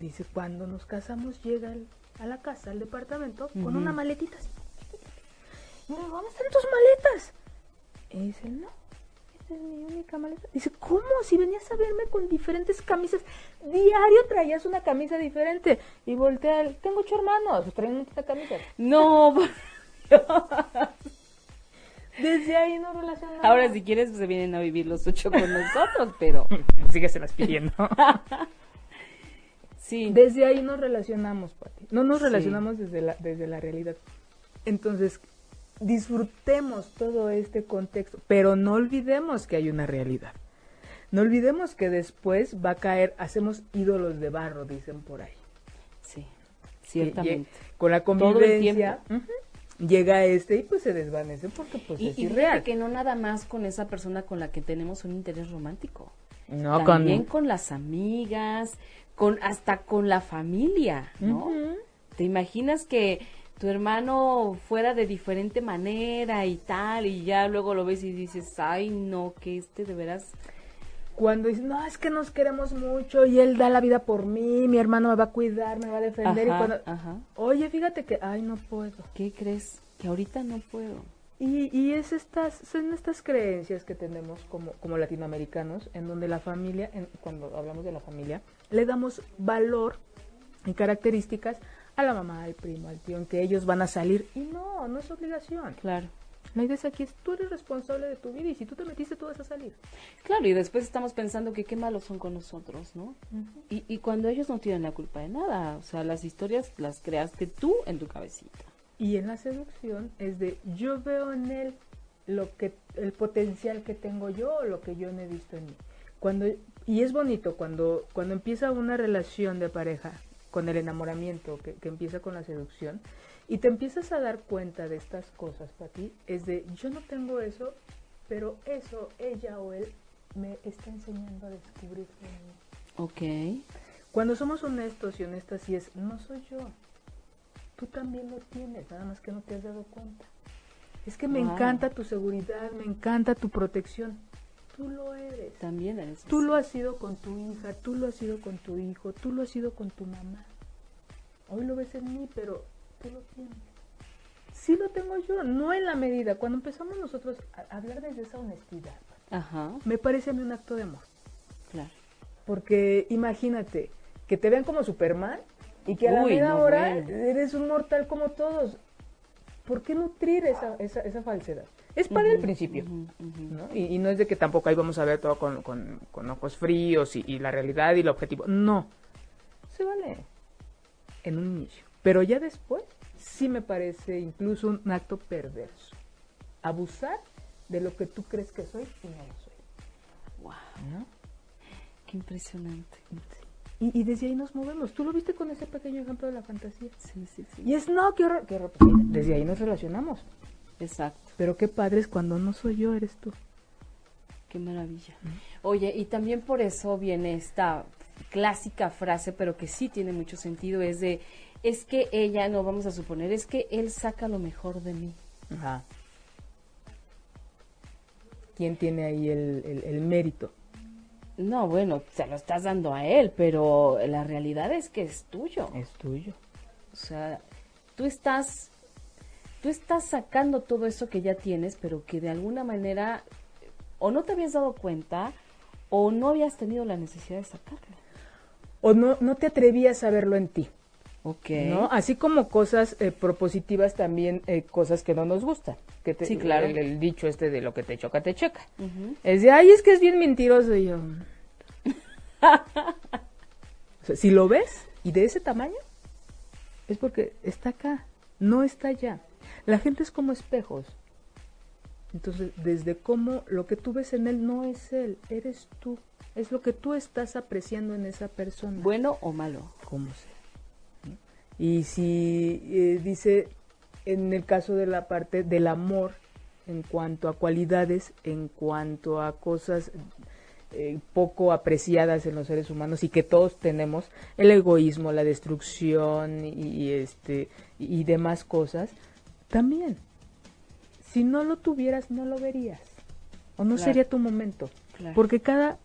[SPEAKER 2] dice, cuando nos casamos llega el- a la casa, al departamento, con una maletita así. Y le digo, ¿dónde están tus maletas? Y dice, no, esta es mi única maleta. Dice, ¿cómo? Si venías a verme con diferentes camisas, diario traías una camisa diferente. Y voltea, tengo ocho hermanos, traen muchas camisas.
[SPEAKER 1] No,
[SPEAKER 2] Desde ahí no relacionamos.
[SPEAKER 1] ahora si quieres pues, se vienen a vivir los ocho con nosotros, pero
[SPEAKER 2] Sígueselas pidiendo.
[SPEAKER 1] Sí.
[SPEAKER 2] Desde ahí nos relacionamos, Pati. No nos
[SPEAKER 1] Sí.
[SPEAKER 2] relacionamos desde la, desde la realidad. Entonces, disfrutemos todo este contexto, pero no olvidemos que hay una realidad. No olvidemos que después va a caer, hacemos ídolos de barro, dicen por ahí.
[SPEAKER 1] Sí, ciertamente.
[SPEAKER 2] Con la convivencia, llega este y pues se desvanece porque pues
[SPEAKER 1] Y,
[SPEAKER 2] es
[SPEAKER 1] y
[SPEAKER 2] irreal.
[SPEAKER 1] fíjate que no nada más con esa persona con la que tenemos un interés romántico.
[SPEAKER 2] No,
[SPEAKER 1] También con las amigas, con hasta con la familia, ¿no? ¿Te imaginas que tu hermano fuera de diferente manera y tal y ya luego lo ves y dices, ay no, que este de veras
[SPEAKER 2] Cuando dicen, no, es que nos queremos mucho y él da la vida por mí, mi hermano me va a cuidar, me va a defender.
[SPEAKER 1] Ajá,
[SPEAKER 2] y cuando,
[SPEAKER 1] ajá.
[SPEAKER 2] oye, fíjate que, ay, no puedo.
[SPEAKER 1] ¿Qué crees? Que ahorita no puedo.
[SPEAKER 2] Y, y es estas, son estas creencias que tenemos como, como latinoamericanos, en donde la familia, en- cuando hablamos de la familia, le damos valor y características a la mamá, al primo, al tío, en que ellos van a salir. Y no, no es obligación.
[SPEAKER 1] Claro.
[SPEAKER 2] La idea es aquí es, tú eres responsable de tu vida y si tú te metiste, tú vas a salir.
[SPEAKER 1] Claro, y después estamos pensando que qué malos son con nosotros, ¿no? y, y cuando ellos no tienen la culpa de nada, o sea, las historias las creaste tú en tu cabecita.
[SPEAKER 2] Y en la seducción es de yo veo en él lo que el potencial que tengo yo o lo que yo no he visto en mí. Cuando y es bonito cuando cuando empieza una relación de pareja con el enamoramiento que, que empieza con la seducción y te empiezas a dar cuenta de estas cosas para ti es de yo no tengo eso pero eso ella o él me está enseñando a descubrir mí.
[SPEAKER 1] Ok.
[SPEAKER 2] Cuando somos honestos y honestas y es, no soy yo. Tú también lo tienes, nada más que no te has dado cuenta. Es que me
[SPEAKER 1] Wow.
[SPEAKER 2] encanta tu seguridad, me encanta tu protección. Tú lo eres.
[SPEAKER 1] También eres
[SPEAKER 2] Tú
[SPEAKER 1] así.
[SPEAKER 2] lo has sido con tu hija, tú lo has sido con tu hijo, tú lo has sido con tu mamá. Hoy lo ves en mí, pero tú lo tienes. Sí lo tengo yo, no en la medida. Cuando empezamos nosotros a hablar desde esa honestidad,
[SPEAKER 1] Ajá,
[SPEAKER 2] me parece a mí un acto de amor.
[SPEAKER 1] claro.
[SPEAKER 2] Porque imagínate, que te vean como Superman y que a la media
[SPEAKER 1] no,
[SPEAKER 2] hora
[SPEAKER 1] bueno.
[SPEAKER 2] eres un mortal como todos. ¿Por qué nutrir esa, esa, esa falsedad? Es para el principio,
[SPEAKER 1] Ujú, ujú.
[SPEAKER 2] ¿no? Y, y no es de que tampoco ahí vamos a ver todo con, con- con ojos fríos y, y la realidad y el objetivo. No, se vale en un inicio. Pero ya después sí me parece incluso un acto perverso. Abusar de lo que tú crees que soy y no lo soy.
[SPEAKER 1] Wow,
[SPEAKER 2] ¿no?
[SPEAKER 1] qué impresionante.
[SPEAKER 2] Y, y desde ahí nos movemos. Tú lo viste con ese pequeño ejemplo de la fantasía.
[SPEAKER 1] Sí, sí, sí.
[SPEAKER 2] Y es, no, qué horror, qué horror. Desde ahí nos relacionamos.
[SPEAKER 1] Exacto.
[SPEAKER 2] Pero qué padre es cuando no soy yo, eres tú.
[SPEAKER 1] Qué maravilla. Oye, y también por eso viene esta clásica frase, pero que sí tiene mucho sentido, es de, es que ella, no vamos a suponer, es que él saca lo mejor de mí.
[SPEAKER 2] Ajá. ¿Quién tiene ahí el, el- el mérito?
[SPEAKER 1] No, bueno, se lo estás dando a él, pero la realidad es que es tuyo.
[SPEAKER 2] Es tuyo.
[SPEAKER 1] O sea, tú estás, tú estás sacando todo eso que ya tienes, pero que de alguna manera o no te habías dado cuenta o no habías tenido la necesidad de sacarlo.
[SPEAKER 2] O no, no te atrevías a verlo en ti.
[SPEAKER 1] Ok.
[SPEAKER 2] ¿no? Así como cosas eh, propositivas, también eh, cosas que no nos gustan. Que te-
[SPEAKER 1] Sí, claro.
[SPEAKER 2] El, el dicho este de lo que te choca, te checa. Es de, ay, es que es bien mentiroso. Y yo. O sea, si lo ves y de ese tamaño, es porque está acá, no está allá. La gente es como espejos. Entonces, desde cómo lo que tú ves en él no es él, eres tú. Es lo que tú estás apreciando en esa persona
[SPEAKER 1] Bueno o malo.
[SPEAKER 2] como sea. ¿no? Y si eh, dice en el caso de la parte del amor, en cuanto a cualidades, en cuanto a cosas eh, poco apreciadas en los seres humanos y que todos tenemos, el egoísmo, la destrucción y, y, este y demás cosas, también. Si no lo tuvieras, no lo verías. O no
[SPEAKER 1] Claro.
[SPEAKER 2] sería tu momento.
[SPEAKER 1] Claro.
[SPEAKER 2] Porque cada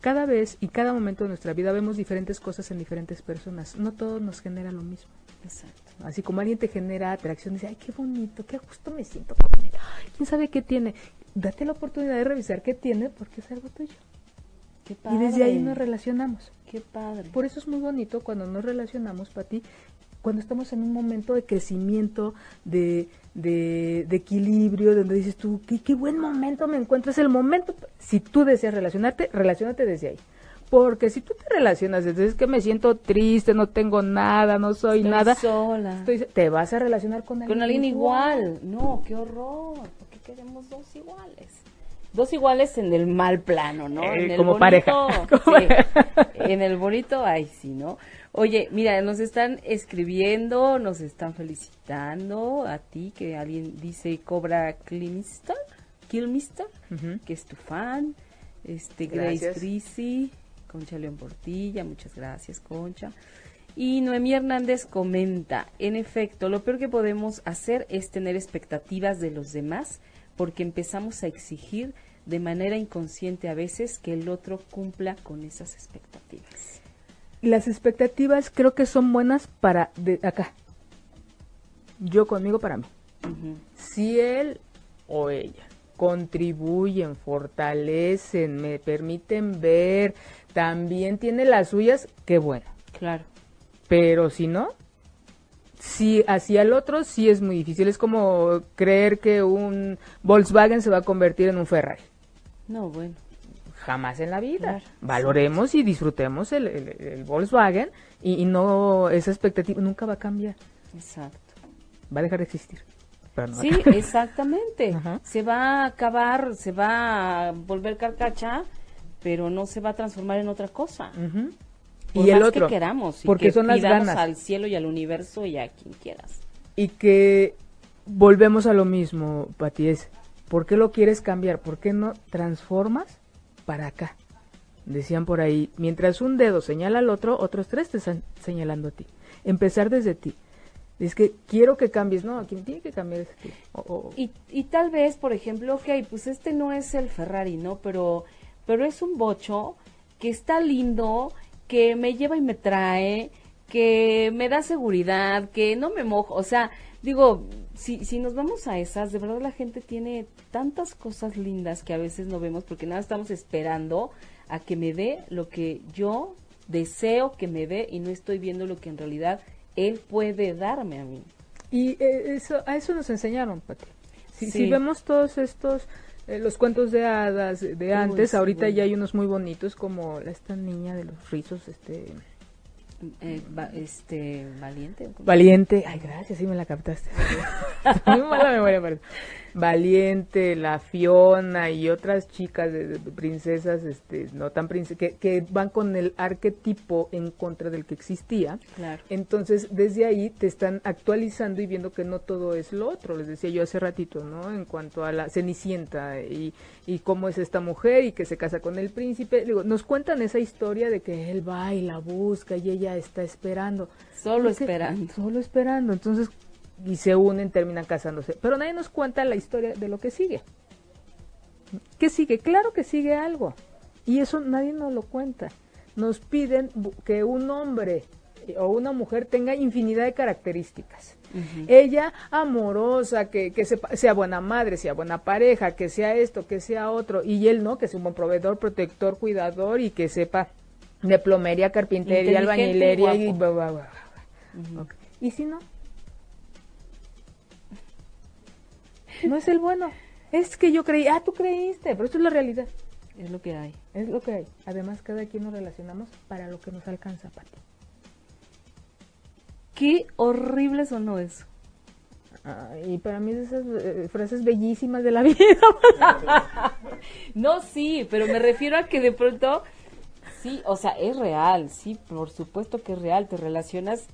[SPEAKER 2] cada vez y cada momento de nuestra vida vemos diferentes cosas en diferentes personas. No todo nos genera lo mismo.
[SPEAKER 1] Exacto.
[SPEAKER 2] Así como alguien te genera atracción, dice, ay, qué bonito, qué gusto me siento con él. Ay, ¿Quién sabe qué tiene? Date la oportunidad de revisar qué tiene porque es algo tuyo.
[SPEAKER 1] Qué
[SPEAKER 2] Y
[SPEAKER 1] padre.
[SPEAKER 2] desde ahí nos relacionamos.
[SPEAKER 1] Qué padre.
[SPEAKER 2] Por eso es muy bonito cuando nos relacionamos, Pati, cuando estamos en un momento de crecimiento, de, de, de equilibrio, donde dices tú, ¿qué, qué buen momento me encuentro, es el momento. Si tú deseas relacionarte, relacionate desde ahí. Porque si tú te relacionas, es que me siento triste, no tengo nada, no soy
[SPEAKER 1] Estoy
[SPEAKER 2] nada,
[SPEAKER 1] sola.
[SPEAKER 2] estoy- te vas a relacionar con alguien,
[SPEAKER 1] Con alguien igual. No, qué horror. ¿Por qué queremos dos iguales? Dos iguales en el mal plano, ¿no?
[SPEAKER 2] Eh,
[SPEAKER 1] en el
[SPEAKER 2] como
[SPEAKER 1] bonito,
[SPEAKER 2] pareja.
[SPEAKER 1] Sí. En el bonito, ay, sí, ¿no? Oye, mira, nos están escribiendo, nos están felicitando a ti, que alguien dice Cobra Kilmister, Kilmister, que es tu fan. Este, Grace. Grisi, Concha León Portilla, muchas gracias, Concha. Y Noemí Hernández comenta, en efecto, lo peor que podemos hacer es tener expectativas de los demás porque empezamos a exigir de manera inconsciente a veces que el otro cumpla con esas expectativas.
[SPEAKER 2] Las expectativas creo que son buenas para de acá. Yo conmigo para mí. Si él o ella contribuyen, fortalecen, me permiten ver, también tiene las suyas, qué bueno.
[SPEAKER 1] Claro.
[SPEAKER 2] Pero si no, si hacia el otro sí es muy difícil. Es como creer que un Volkswagen se va a convertir en un Ferrari.
[SPEAKER 1] No, bueno.
[SPEAKER 2] Jamás en la vida.
[SPEAKER 1] Claro.
[SPEAKER 2] Valoremos y disfrutemos el, el- el Volkswagen y, y no esa expectativa nunca va a cambiar.
[SPEAKER 1] Exacto.
[SPEAKER 2] Va a dejar de existir. Pero no
[SPEAKER 1] Sí, exactamente.
[SPEAKER 2] Ajá.
[SPEAKER 1] Se va a acabar, se va a volver carcacha, pero no se va a transformar en otra cosa.
[SPEAKER 2] Ujú.
[SPEAKER 1] Por
[SPEAKER 2] Y el
[SPEAKER 1] más
[SPEAKER 2] otro,
[SPEAKER 1] que queramos, y
[SPEAKER 2] porque
[SPEAKER 1] que
[SPEAKER 2] son las ganas.
[SPEAKER 1] al cielo y al universo y a quien quieras.
[SPEAKER 2] y que volvemos a lo mismo, Pati, es ¿por qué lo quieres cambiar? ¿Por qué no transformas para acá? Decían por ahí, mientras un dedo señala al otro, otros tres te están señalando a ti. Empezar desde ti. Es que quiero que cambies, no, quien tiene que cambiar
[SPEAKER 1] Y, y tal vez, por ejemplo, ok, pues este no es el Ferrari, ¿no? Pero, pero es un bocho que está lindo, que me lleva y me trae, que me da seguridad, que no me mojo. O sea, digo, si, si nos vamos a esas, de verdad la gente tiene tantas cosas lindas que a veces no vemos porque nada estamos esperando a que me dé lo que yo deseo que me dé y no estoy viendo lo que en realidad él puede darme a mí.
[SPEAKER 2] Y eh, eso, a eso nos enseñaron, Pati. Si,
[SPEAKER 1] Sí.
[SPEAKER 2] si vemos todos estos, eh, los cuentos de hadas de antes, ahorita
[SPEAKER 1] bueno.
[SPEAKER 2] ya hay unos muy bonitos como esta niña de los rizos, este...
[SPEAKER 1] Eh, va- este, valiente.
[SPEAKER 2] Valiente, ay gracias, sí me la captaste. Muy mala memoria. Valiente, la Fiona y otras chicas de, princesas, este, no tan princesas, que, que van con el arquetipo en contra del que existía.
[SPEAKER 1] Claro.
[SPEAKER 2] Entonces, desde ahí te están actualizando y viendo que no todo es lo otro. Les decía yo hace ratito, ¿no? En cuanto a la Cenicienta y, y cómo es esta mujer y que se casa con el príncipe. Digo, nos cuentan esa historia de que él va y la busca y ella está esperando.
[SPEAKER 1] Solo esperando.
[SPEAKER 2] Solo esperando. Entonces, y se unen, terminan casándose. Pero nadie nos cuenta la historia de lo que sigue. ¿Qué sigue? Claro que sigue algo. Y eso nadie nos lo cuenta. Nos piden que un hombre eh, o una mujer tenga infinidad de características. Ella amorosa, que, que sepa- sea buena madre, sea buena pareja, que sea esto, que sea otro. Y él no, que sea un buen proveedor, protector, cuidador y que sepa de plomería, carpintería, albañilería y... bla, bla. ¿Y si no? No es el bueno. Es que yo creí, ah, tú creíste, pero esto es la realidad.
[SPEAKER 1] Es lo que hay.
[SPEAKER 2] Es lo que hay. Además, cada quien nos relacionamos para lo que nos alcanza, Pati.
[SPEAKER 1] Qué horrible sonó eso.
[SPEAKER 2] Y para mí es esas eh, frases bellísimas de la vida.
[SPEAKER 1] No, sí, pero me refiero a que de pronto, sí, o sea, es real, sí, por supuesto que es real, te relacionas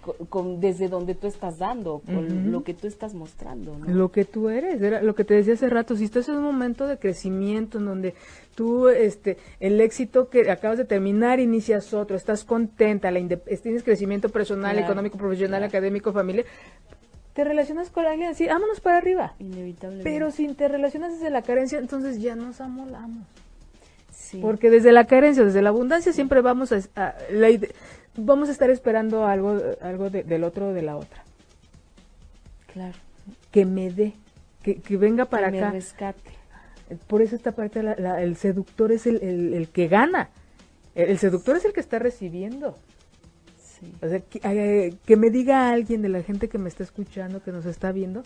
[SPEAKER 1] con, con- desde donde tú estás dando, con lo que tú estás mostrando, ¿no?
[SPEAKER 2] lo que tú eres, era lo que te decía hace rato, si estás en un momento de crecimiento en donde tú, este, el éxito que acabas de terminar, inicias otro, estás contenta, la tienes crecimiento personal,
[SPEAKER 1] Claro,
[SPEAKER 2] económico, profesional,
[SPEAKER 1] claro.
[SPEAKER 2] académico, familiar, te relacionas con alguien así, vámonos para arriba.
[SPEAKER 1] Inevitablemente.
[SPEAKER 2] Pero si te relacionas desde la carencia, entonces ya nos amolamos.
[SPEAKER 1] sí.
[SPEAKER 2] Porque desde la carencia, desde la abundancia, siempre vamos a, a- la vamos a estar esperando algo, algo de- del otro o de la otra.
[SPEAKER 1] claro,
[SPEAKER 2] Que me dé, que, que venga para
[SPEAKER 1] que me rescate.
[SPEAKER 2] Por eso esta parte, la- la- el seductor es el, el- el que gana. El, el seductor es el que está recibiendo.
[SPEAKER 1] Sí.
[SPEAKER 2] O sea, que, eh, que me diga alguien de la gente que me está escuchando, que nos está viendo,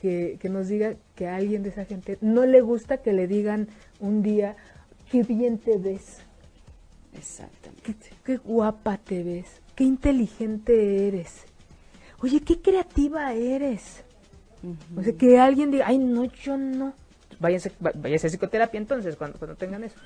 [SPEAKER 2] que, que nos diga que a alguien de esa gente no le gusta que le digan un día, qué bien te ves.
[SPEAKER 1] Exactamente.
[SPEAKER 2] qué, qué guapa te ves, qué inteligente eres. Oye, qué creativa eres. O sea, que alguien diga, ay, no, yo no. Váyanse, váyanse a psicoterapia entonces, cuando, cuando tengan eso.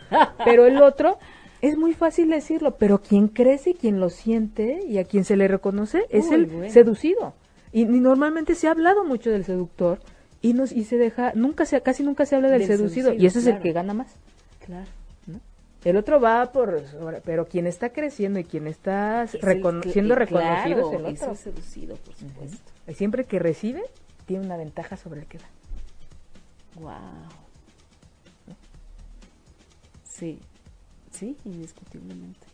[SPEAKER 2] Pero el otro, es muy fácil decirlo, pero quien crece y quien lo siente y a quien se le reconoce es
[SPEAKER 1] Uy,
[SPEAKER 2] el
[SPEAKER 1] bueno.
[SPEAKER 2] seducido. Y, y normalmente se ha hablado mucho del seductor y, nos, y se deja, nunca se, casi nunca se habla del,
[SPEAKER 1] Del
[SPEAKER 2] seducido,
[SPEAKER 1] seducido,
[SPEAKER 2] y ese es el que gana más.
[SPEAKER 1] Claro.
[SPEAKER 2] El otro va por, pero quien está creciendo y quien está
[SPEAKER 1] Es
[SPEAKER 2] recono- siendo reconocido
[SPEAKER 1] claro,
[SPEAKER 2] es el
[SPEAKER 1] es
[SPEAKER 2] otro.
[SPEAKER 1] el seducido, por supuesto.
[SPEAKER 2] Y Siempre que recibe, tiene una ventaja sobre el que da.
[SPEAKER 1] Wow. Sí, sí, indiscutiblemente.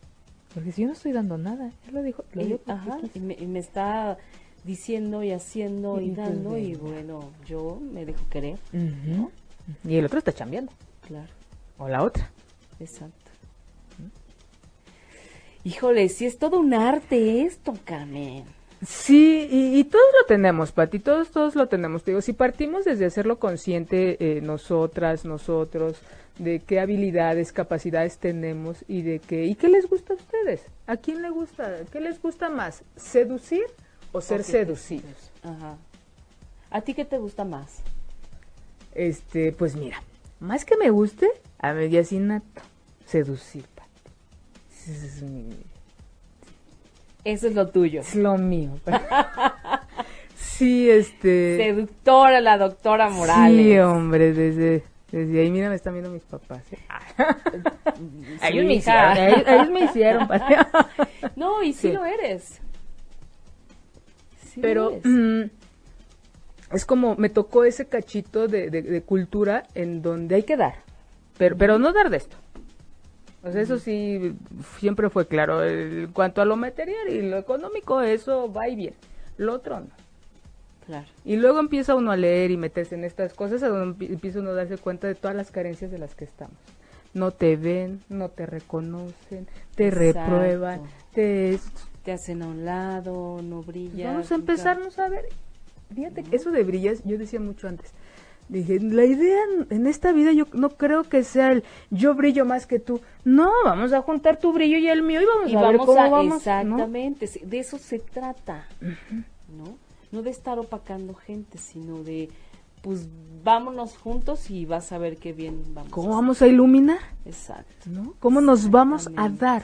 [SPEAKER 2] Porque si yo no estoy dando nada, él lo dijo. Lo
[SPEAKER 1] Y, ajá, y me, y me está diciendo y haciendo y,
[SPEAKER 2] Y
[SPEAKER 1] dando y bueno, yo me dejo querer.
[SPEAKER 2] Y el otro está chambeando.
[SPEAKER 1] claro,
[SPEAKER 2] O la otra.
[SPEAKER 1] exacto. Híjole, si es todo un arte esto, Carmen.
[SPEAKER 2] Sí, y, y todos lo tenemos, Pati, todos, todos lo tenemos. Te digo, si partimos desde hacerlo consciente eh, nosotras, nosotros, de qué habilidades, capacidades tenemos y de qué, y qué les gusta a ustedes. ¿A quién le gusta? ¿Qué les gusta más? ¿Seducir o ser seducidos?
[SPEAKER 1] Ajá. ¿A ti qué te gusta más?
[SPEAKER 2] Este, pues mira, más que me guste, a media asinato, seducir, Es, mi-
[SPEAKER 1] Eso es lo tuyo.
[SPEAKER 2] es lo mío. sí, este...
[SPEAKER 1] Seductora, la doctora Morales.
[SPEAKER 2] Sí, hombre, desde, desde ahí, mira, me están viendo mis papás. ¿eh?
[SPEAKER 1] Su
[SPEAKER 2] ellos, me
[SPEAKER 1] hija.
[SPEAKER 2] hicieron, ellos, ellos me hicieron. padre.
[SPEAKER 1] No, y sí,
[SPEAKER 2] Sí.
[SPEAKER 1] lo eres. Sí lo
[SPEAKER 2] Pero
[SPEAKER 1] eres.
[SPEAKER 2] mm, es como me tocó ese cachito de, de- de cultura en donde hay que dar, pero, pero no dar de esto. Eso sí, siempre fue claro. En cuanto a lo material y lo económico, eso va y bien. Lo otro no.
[SPEAKER 1] Claro.
[SPEAKER 2] Y luego empieza uno a leer y meterse en estas cosas, a donde empie- empieza uno a darse cuenta de todas las carencias de las que estamos. No te ven, no te reconocen, te
[SPEAKER 1] Exacto.
[SPEAKER 2] reprueban, te...
[SPEAKER 1] Te hacen a un lado, no brillas.
[SPEAKER 2] Vamos a empezarnos a ver. Fíjate, que eso de brillas, yo decía mucho antes. Dije, la idea en- esta vida yo no creo que sea el yo brillo más que tú. No, vamos a juntar tu brillo y el mío y vamos
[SPEAKER 1] Y
[SPEAKER 2] a ver
[SPEAKER 1] vamos
[SPEAKER 2] cómo
[SPEAKER 1] a,
[SPEAKER 2] vamos.
[SPEAKER 1] exactamente, de eso se trata, ¿no? No de estar opacando gente, sino de, pues, vámonos juntos y vas a ver qué bien vamos.
[SPEAKER 2] ¿Cómo
[SPEAKER 1] a
[SPEAKER 2] vamos a iluminar?
[SPEAKER 1] Exacto.
[SPEAKER 2] ¿no? ¿Cómo nos vamos a dar?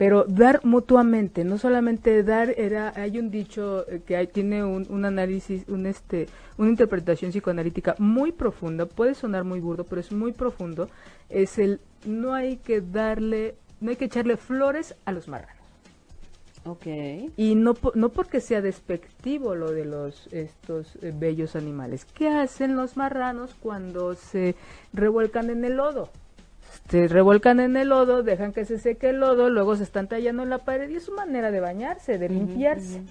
[SPEAKER 2] Pero dar mutuamente, no solamente dar, era, hay un dicho eh, que hay- tiene un, un análisis, un este, una interpretación psicoanalítica muy profunda, puede sonar muy burdo, pero es muy profundo, es el no hay que darle, no hay que echarle flores a los marranos.
[SPEAKER 1] Ok.
[SPEAKER 2] Y no, no porque sea despectivo lo de los estos eh, bellos animales. ¿Qué hacen los marranos cuando se revuelcan en el lodo? Se revuelcan en el lodo, dejan que se seque el lodo, luego se están tallando en la pared y es su manera de bañarse, de limpiarse.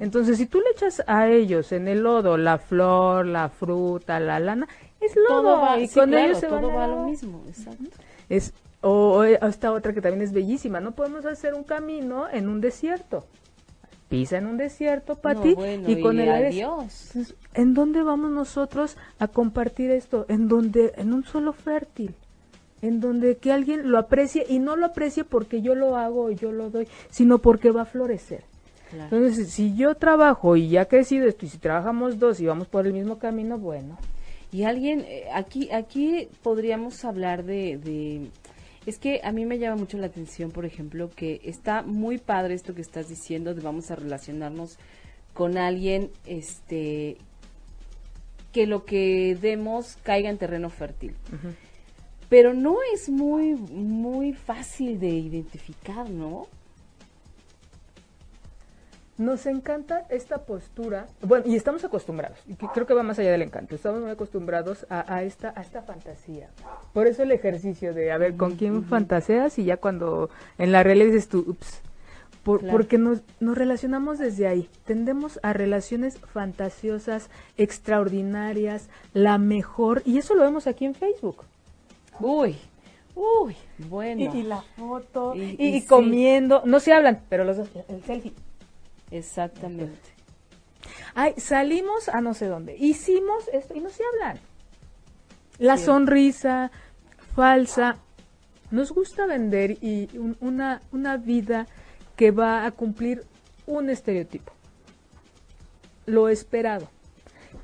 [SPEAKER 2] Entonces, si tú le echas a ellos en el lodo la flor, la fruta, la lana, es lodo
[SPEAKER 1] Todo va,
[SPEAKER 2] y
[SPEAKER 1] sí, claro,
[SPEAKER 2] ellos se
[SPEAKER 1] todo
[SPEAKER 2] van a
[SPEAKER 1] va a lo mismo, exacto.
[SPEAKER 2] Es, o, o esta otra que también es bellísima, no podemos hacer un camino en un desierto. Pisa en un desierto, Pati,
[SPEAKER 1] No, bueno,
[SPEAKER 2] y con el aire-
[SPEAKER 1] adiós.
[SPEAKER 2] ¿En dónde vamos nosotros a compartir esto? En donde, en un suelo fértil, en donde que alguien lo aprecie y no lo aprecie porque yo lo hago o yo lo doy, sino porque va a florecer.
[SPEAKER 1] Claro.
[SPEAKER 2] Entonces, si yo trabajo y ya crecido esto, y si trabajamos dos y vamos por el mismo camino, bueno.
[SPEAKER 1] Y alguien, eh, aquí, aquí podríamos hablar de, de, es que a mí me llama mucho la atención, por ejemplo, que está muy padre esto que estás diciendo de vamos a relacionarnos con alguien, este, que lo que demos caiga en terreno fértil. Pero no es muy, muy fácil de identificar, ¿no?
[SPEAKER 2] Nos encanta esta postura, bueno, y estamos acostumbrados, y que creo que va más allá del encanto, estamos muy acostumbrados a, a esta, a esta fantasía. Por eso el ejercicio de, a ver, ¿con quién fantaseas? Y ya cuando en la realidad dices tú, ups, por-
[SPEAKER 1] Claro.
[SPEAKER 2] porque nos, nos relacionamos desde ahí, tendemos a relaciones fantasiosas, extraordinarias, la mejor, y eso lo vemos aquí en Facebook.
[SPEAKER 1] Uy, uy, bueno.
[SPEAKER 2] Y, y la foto,
[SPEAKER 1] Y-
[SPEAKER 2] y,
[SPEAKER 1] y
[SPEAKER 2] y
[SPEAKER 1] sí.
[SPEAKER 2] comiendo, no se hablan, pero los dos, el selfie.
[SPEAKER 1] Exactamente.
[SPEAKER 2] Ay, salimos a no sé dónde, hicimos esto y no se hablan. La
[SPEAKER 1] Sí.
[SPEAKER 2] sonrisa falsa, Nos gusta vender y un- una, una vida que va a cumplir un estereotipo. Lo esperado.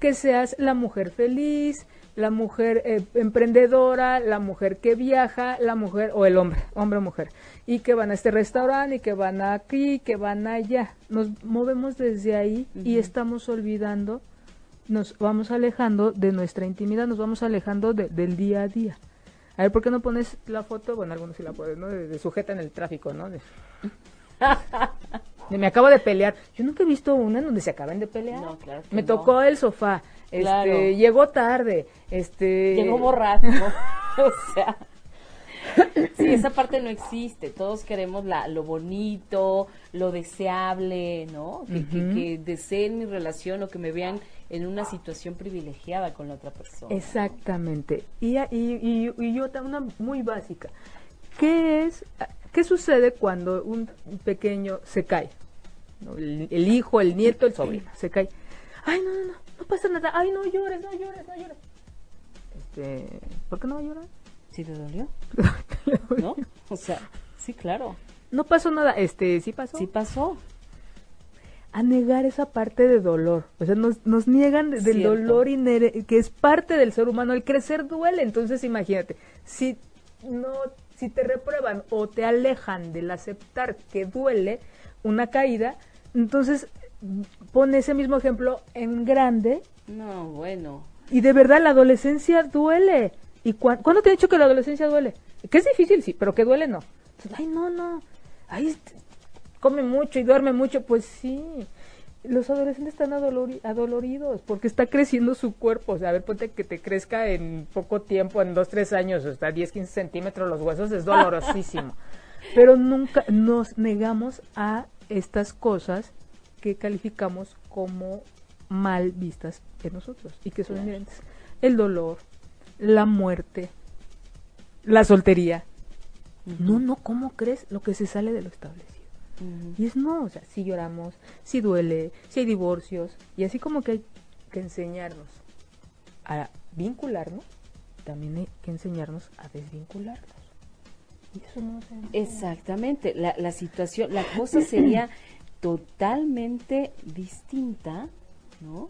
[SPEAKER 2] Que seas la mujer feliz, la mujer eh, emprendedora, la mujer que viaja, la mujer o el hombre, hombre o mujer, y que van a este restaurante y que van aquí, que van allá. Nos movemos desde ahí y estamos olvidando, nos vamos alejando de nuestra intimidad, nos vamos alejando de- del día a día. A ver, ¿por qué no pones la foto? Bueno, algunos sí la pueden, ¿no? De, de sujeta en el tráfico, ¿no? De me acabo de pelear. Yo nunca he visto una en donde se acaben de pelear.
[SPEAKER 1] No, claro que
[SPEAKER 2] me
[SPEAKER 1] no.
[SPEAKER 2] tocó el sofá. Este, llegó tarde. Este,
[SPEAKER 1] Llegó borracho. o sea. Sí, esa parte no existe. Todos queremos la, lo bonito, lo deseable, ¿no? Que, deseen mi relación o que me vean en una situación privilegiada con la otra persona.
[SPEAKER 2] Exactamente. Y, y, y, y otra, una muy básica. ¿Qué es, qué sucede cuando un pequeño se cae? El, el hijo, el nieto, el sobrino, se cae. Ay, no, no, no, no pasa nada. Ay, no llores, no llores, no llores. Este, ¿Por qué no va a llorar?
[SPEAKER 1] ¿Sí te dolió? ¿No? O sea, sí, claro.
[SPEAKER 2] No pasó nada. Este, ¿sí pasó?
[SPEAKER 1] Sí pasó.
[SPEAKER 2] a negar esa parte de dolor. O sea, nos, nos niegan de- del
[SPEAKER 1] Cierto.
[SPEAKER 2] dolor que es parte del ser humano. El crecer duele. Entonces, imagínate, si no, si te reprueban o te alejan del aceptar que duele una caída, entonces mm, pon ese mismo ejemplo en grande
[SPEAKER 1] No, bueno.
[SPEAKER 2] y de verdad la adolescencia duele. ¿Y cuán- cuándo te han dicho que la adolescencia duele? Que es difícil, sí, pero que duele no. Entonces, Ay, no, no. Ay, este, come mucho y duerme mucho. Pues sí. Los adolescentes están adolori- adoloridos porque está creciendo su cuerpo. O sea, a ver, ponte que te crezca en poco tiempo, en dos, tres años, hasta 10, 15 centímetros los huesos, es dolorosísimo. Pero nunca nos negamos a estas cosas que calificamos como mal vistas en nosotros y que son inherentes. El dolor, la muerte, la soltería. No, no, ¿cómo crees lo que se sale de lo establecido? Y es no, o sea, si lloramos, si duele, si hay divorcios, y así como que hay que enseñarnos a vincularnos, también hay que enseñarnos a desvincularnos. Y eso no se.
[SPEAKER 1] Exactamente, la, la situación, la cosa sería totalmente distinta, ¿no?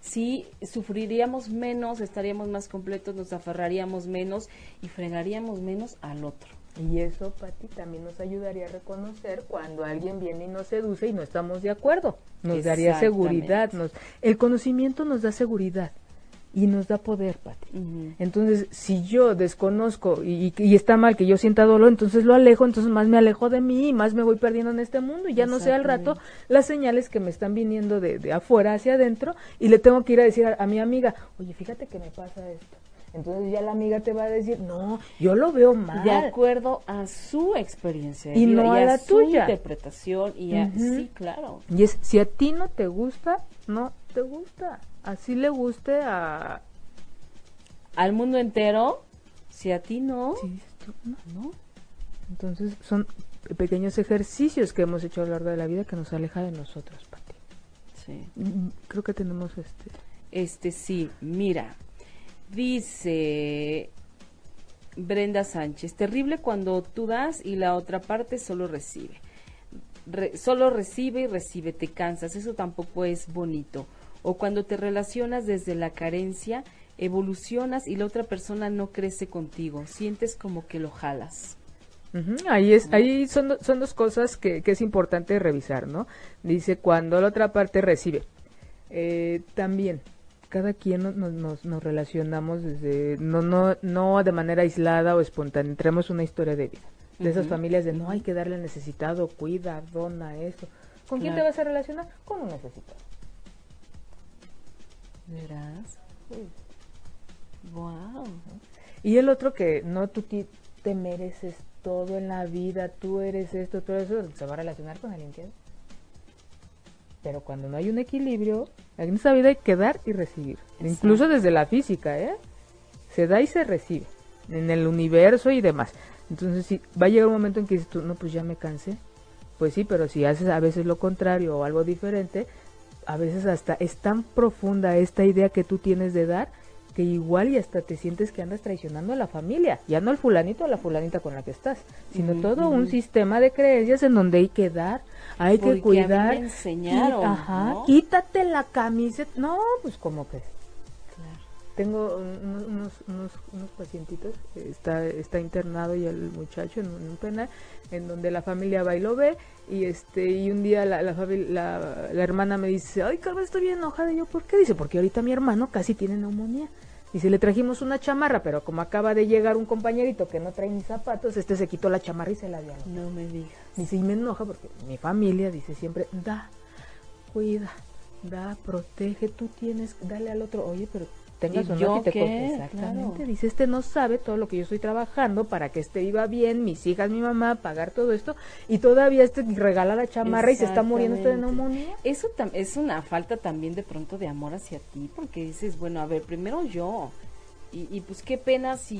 [SPEAKER 1] Si sufriríamos menos, estaríamos más completos, nos aferraríamos menos y fregaríamos menos al otro.
[SPEAKER 2] Y eso, Pati, también nos ayudaría a reconocer cuando alguien viene y nos seduce y no estamos de acuerdo. Nos daría seguridad. Nos, el conocimiento nos da seguridad y nos da poder, Pati. Entonces, si yo desconozco y, y está mal que yo sienta dolor, entonces lo alejo, entonces más me alejo de mí y más me voy perdiendo en este mundo y ya no sé al rato las señales que me están viniendo de, de afuera hacia adentro y le tengo que ir a decir a, a mi amiga, oye, fíjate que me pasa esto. Entonces ya la amiga te va a decir, no, yo lo veo mal.
[SPEAKER 1] De acuerdo a su experiencia
[SPEAKER 2] Y
[SPEAKER 1] vida
[SPEAKER 2] no a la
[SPEAKER 1] su
[SPEAKER 2] tuya.
[SPEAKER 1] interpretación y a,
[SPEAKER 2] Ujú.
[SPEAKER 1] sí, claro.
[SPEAKER 2] Y es, si a ti no te gusta, no te gusta. Así le guste a...
[SPEAKER 1] Al mundo entero, si a ti no,
[SPEAKER 2] Sí, no.
[SPEAKER 1] ¿no?
[SPEAKER 2] Entonces son pequeños ejercicios que hemos hecho a lo largo de la vida que nos aleja de nosotros, Pati.
[SPEAKER 1] Sí.
[SPEAKER 2] Mm, Creo que tenemos este...
[SPEAKER 1] Este sí, mira, dice Brenda Sánchez, terrible cuando tú das y la otra parte solo recibe. Re- solo recibe y recibe, te cansas, eso tampoco es bonito. O cuando te relacionas desde la carencia, evolucionas y la otra persona no crece contigo, sientes como que lo jalas.
[SPEAKER 2] Ahí es, ahí son, son dos cosas que, que es importante revisar, ¿no? Dice cuando la otra parte recibe. Eh, también, cada quien no- nos, nos, nos relacionamos desde, no, no, no de manera aislada o espontánea, tenemos una historia de vida. De esas familias de no hay que darle necesitado, cuida, dona, esto. ¿Con quién te vas a relacionar? Con un necesitado.
[SPEAKER 1] ¿Verás? Wow.
[SPEAKER 2] Y el otro que no, tú te mereces todo en la vida, tú eres esto, todo eso, se va a relacionar con alguien que Pero cuando no hay un equilibrio, en esta vida hay que dar y recibir. Incluso desde la física, ¿eh? Se da y se recibe. En el universo y demás. Entonces, si va a llegar un momento en que dices tú, no, pues ya me cansé. Pues sí, pero si haces a veces lo contrario o algo diferente, a veces hasta es tan profunda esta idea que tú tienes de dar que igual y hasta te sientes que andas traicionando a la familia, ya no al fulanito o a la fulanita con la que estás, sino todo un sistema de creencias en donde hay que dar, hay
[SPEAKER 1] Porque a
[SPEAKER 2] que
[SPEAKER 1] mí
[SPEAKER 2] cuidar.
[SPEAKER 1] me enseñaron,
[SPEAKER 2] ajá,
[SPEAKER 1] ¿no?
[SPEAKER 2] quítate la camiseta. No, pues como que tengo un- unos, unos, unos, unos pacientitos, está, está internado y el muchacho en un, en un penal, en donde la familia va y lo ve, y este y un día la, la, la, la hermana me dice, ay Carmen, estoy bien enojada, y yo, ¿por qué? Dice, porque ahorita mi hermano casi tiene neumonía. Dice, le trajimos una chamarra, pero como acaba de llegar un compañerito que no trae ni zapatos, este se quitó la chamarra y se la dio. al otro".
[SPEAKER 1] No me digas.
[SPEAKER 2] Dice, y me enoja porque mi familia dice siempre, da, cuida, da, protege, tú tienes, dale al otro, oye, pero tengas
[SPEAKER 1] ¿Y
[SPEAKER 2] o no te
[SPEAKER 1] qué?
[SPEAKER 2] corte". Exactamente.
[SPEAKER 1] Claro.
[SPEAKER 2] Dice, este no sabe todo lo que yo estoy trabajando para que este iba bien, mis hijas, mi mamá, pagar todo esto, y todavía este regala la chamarra y se está muriendo este de neumonía.
[SPEAKER 1] Eso es una falta también de pronto de amor hacia ti, porque dices, bueno, a ver, primero yo. Y, y pues qué pena si...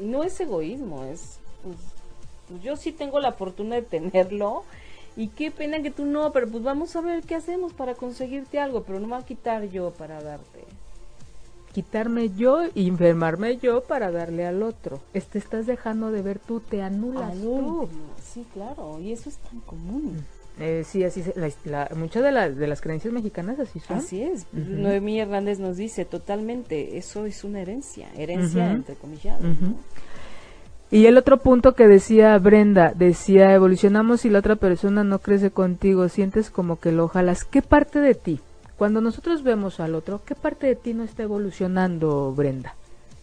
[SPEAKER 1] y no es egoísmo, es... Pues, pues yo sí tengo la fortuna de tenerlo. Y qué pena que tú no, pero pues vamos a ver qué hacemos para conseguirte algo, pero no me va a quitar yo para darte.
[SPEAKER 2] Quitarme yo y enfermarme yo para darle al otro. Este estás dejando de ver tú, te anulas tú.
[SPEAKER 1] Sí, claro, y eso es tan común.
[SPEAKER 2] Eh, sí, así se, la- la- muchas de, las de las creencias mexicanas así son.
[SPEAKER 1] Así es. Noemí Hernández nos dice totalmente, eso es una herencia, herencia entre comillas.
[SPEAKER 2] Y el otro punto que decía Brenda, decía, evolucionamos si la otra persona no crece contigo, sientes como que lo jalas. ¿Qué parte de ti? Cuando nosotros vemos al otro, ¿qué parte de ti no está evolucionando, Brenda?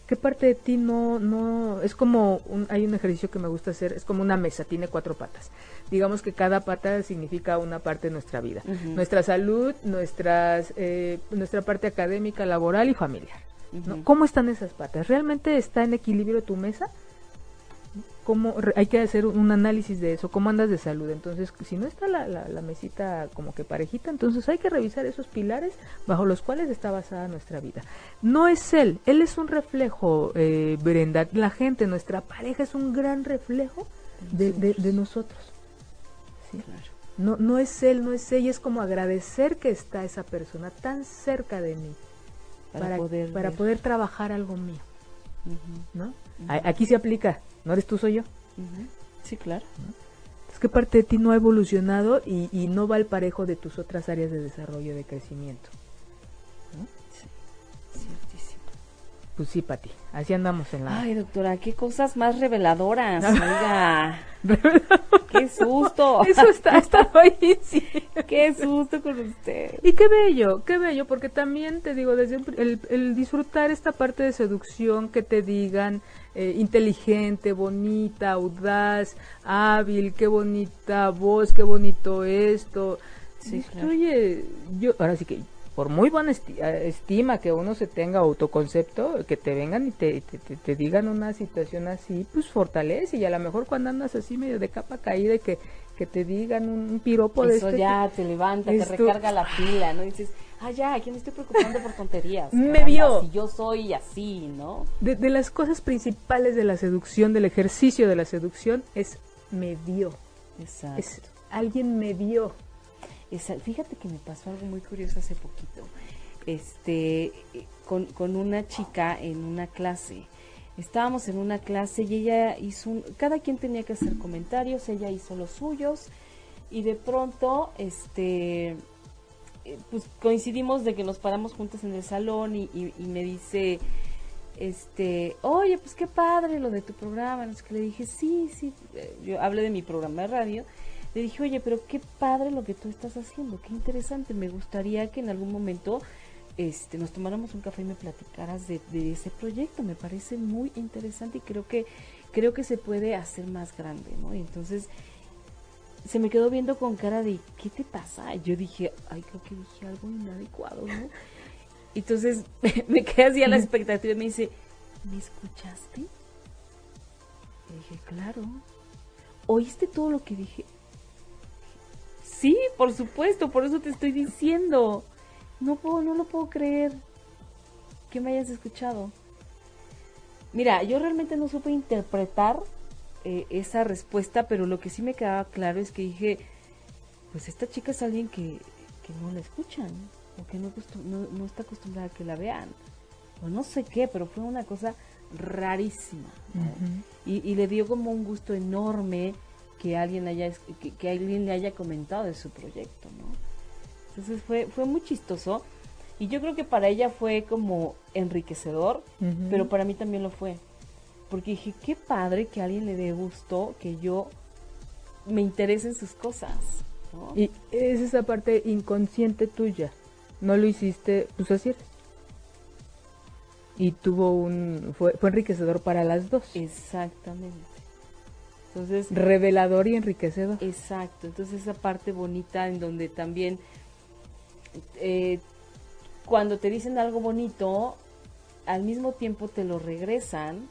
[SPEAKER 2] ¿Qué parte de ti no, no, es como, un, hay un ejercicio que me gusta hacer, es como una mesa, tiene cuatro patas. Digamos que cada pata significa una parte de nuestra vida. Nuestra salud, nuestras, eh, nuestra parte académica, laboral y familiar. ¿Cómo están esas patas? ¿Realmente está en equilibrio tu mesa? ¿Cómo, hay que hacer un análisis de eso, cómo andas de salud. Entonces, si no está la, la, la mesita como que parejita, entonces hay que revisar esos pilares bajo los cuales está basada nuestra vida. No es él, él es un reflejo, eh, Brenda. La gente, nuestra pareja es un gran reflejo de, de- de nosotros. ¿sí? No, no es él, no es ella, es como agradecer que está esa persona tan cerca de mí
[SPEAKER 1] Para
[SPEAKER 2] para,
[SPEAKER 1] poder
[SPEAKER 2] para poder trabajar algo mío, ¿no? Aquí se aplica, no eres tú, soy yo.
[SPEAKER 1] Sí, claro.
[SPEAKER 2] Es que parte de ti no ha evolucionado y, y no va al parejo de tus otras áreas de desarrollo, de crecimiento. Pues sí, Pati, así andamos en la...
[SPEAKER 1] Ay, doctora, qué cosas más reveladoras. Oiga, qué susto.
[SPEAKER 2] Eso está, está ahí, sí.
[SPEAKER 1] Qué susto con usted.
[SPEAKER 2] Y qué bello, qué bello, porque también te digo, desde el, el disfrutar esta parte de seducción, que te digan eh, inteligente, bonita, audaz, hábil, qué bonita voz, qué bonito esto.
[SPEAKER 1] Sí, claro.
[SPEAKER 2] Oye, yo, ahora sí que, por muy buena eh, estima que uno se tenga autoconcepto, que te vengan y te, te, te- te digan una situación así, pues fortalece. Y a lo mejor cuando andas así medio de capa caída, y que, que te digan un, piropo de
[SPEAKER 1] Eso
[SPEAKER 2] este
[SPEAKER 1] ya te levanta, te recarga la pila, ¿no? Y dices, ah, ya, aquí me estoy preocupando por tonterías.
[SPEAKER 2] Me
[SPEAKER 1] caramba,
[SPEAKER 2] vio.
[SPEAKER 1] Si yo soy así, ¿no?
[SPEAKER 2] De, de las cosas principales de la seducción, del ejercicio de la seducción, es me vio.
[SPEAKER 1] Exacto.
[SPEAKER 2] Es alguien me vio.
[SPEAKER 1] Fíjate que me pasó algo muy curioso hace poquito. Este, con, con una chica en una clase. Estábamos en una clase y ella hizo un, cada quien tenía que hacer comentarios, ella hizo los suyos y de pronto, este, eh, pues coincidimos de que nos paramos juntas en el salón y, me dice, este, oye, pues qué padre lo de tu programa, no sé le dije, sí, sí, eh, yo hablé de mi programa de radio, le dije, oye, pero qué padre lo que tú estás haciendo, qué interesante, me gustaría que en algún momento este, nos tomáramos un café y me platicaras de, de ese proyecto, me parece muy interesante y creo que, creo que se puede hacer más grande, ¿no? Y entonces se me quedó viendo con cara de, ¿qué te pasa? Y yo dije, ay, creo que dije algo inadecuado, ¿no? Entonces me quedé así a la expectativa y me dice, ¿me escuchaste? Y dije, claro. ¿Oíste todo lo que dije? Sí, por supuesto, por eso te estoy diciendo. No puedo, no lo puedo creer que me hayas escuchado. Mira, yo realmente no supe interpretar eh, esa respuesta, pero lo que sí me quedaba claro es que dije, pues esta chica es alguien que, que no la escuchan, o que no, acostum- no, no está acostumbrada a que la vean. o no sé qué, pero fue una cosa rarísima. y, y le dio como un gusto enorme que alguien haya que, que alguien le haya comentado de su proyecto, ¿no? Entonces fue fue muy chistoso y yo creo que para ella fue como enriquecedor, pero para mí también lo fue. Porque dije, qué padre que a alguien le dé gusto que yo me interese en sus cosas. ¿no?
[SPEAKER 2] Y es esa parte inconsciente tuya. No lo hiciste, pues así eres. Y tuvo un. Fue, fue enriquecedor para las dos.
[SPEAKER 1] Exactamente. Entonces,
[SPEAKER 2] Revelador y enriquecedor.
[SPEAKER 1] exacto. Entonces esa parte bonita en donde también eh, cuando te dicen algo bonito, al mismo tiempo te lo regresan.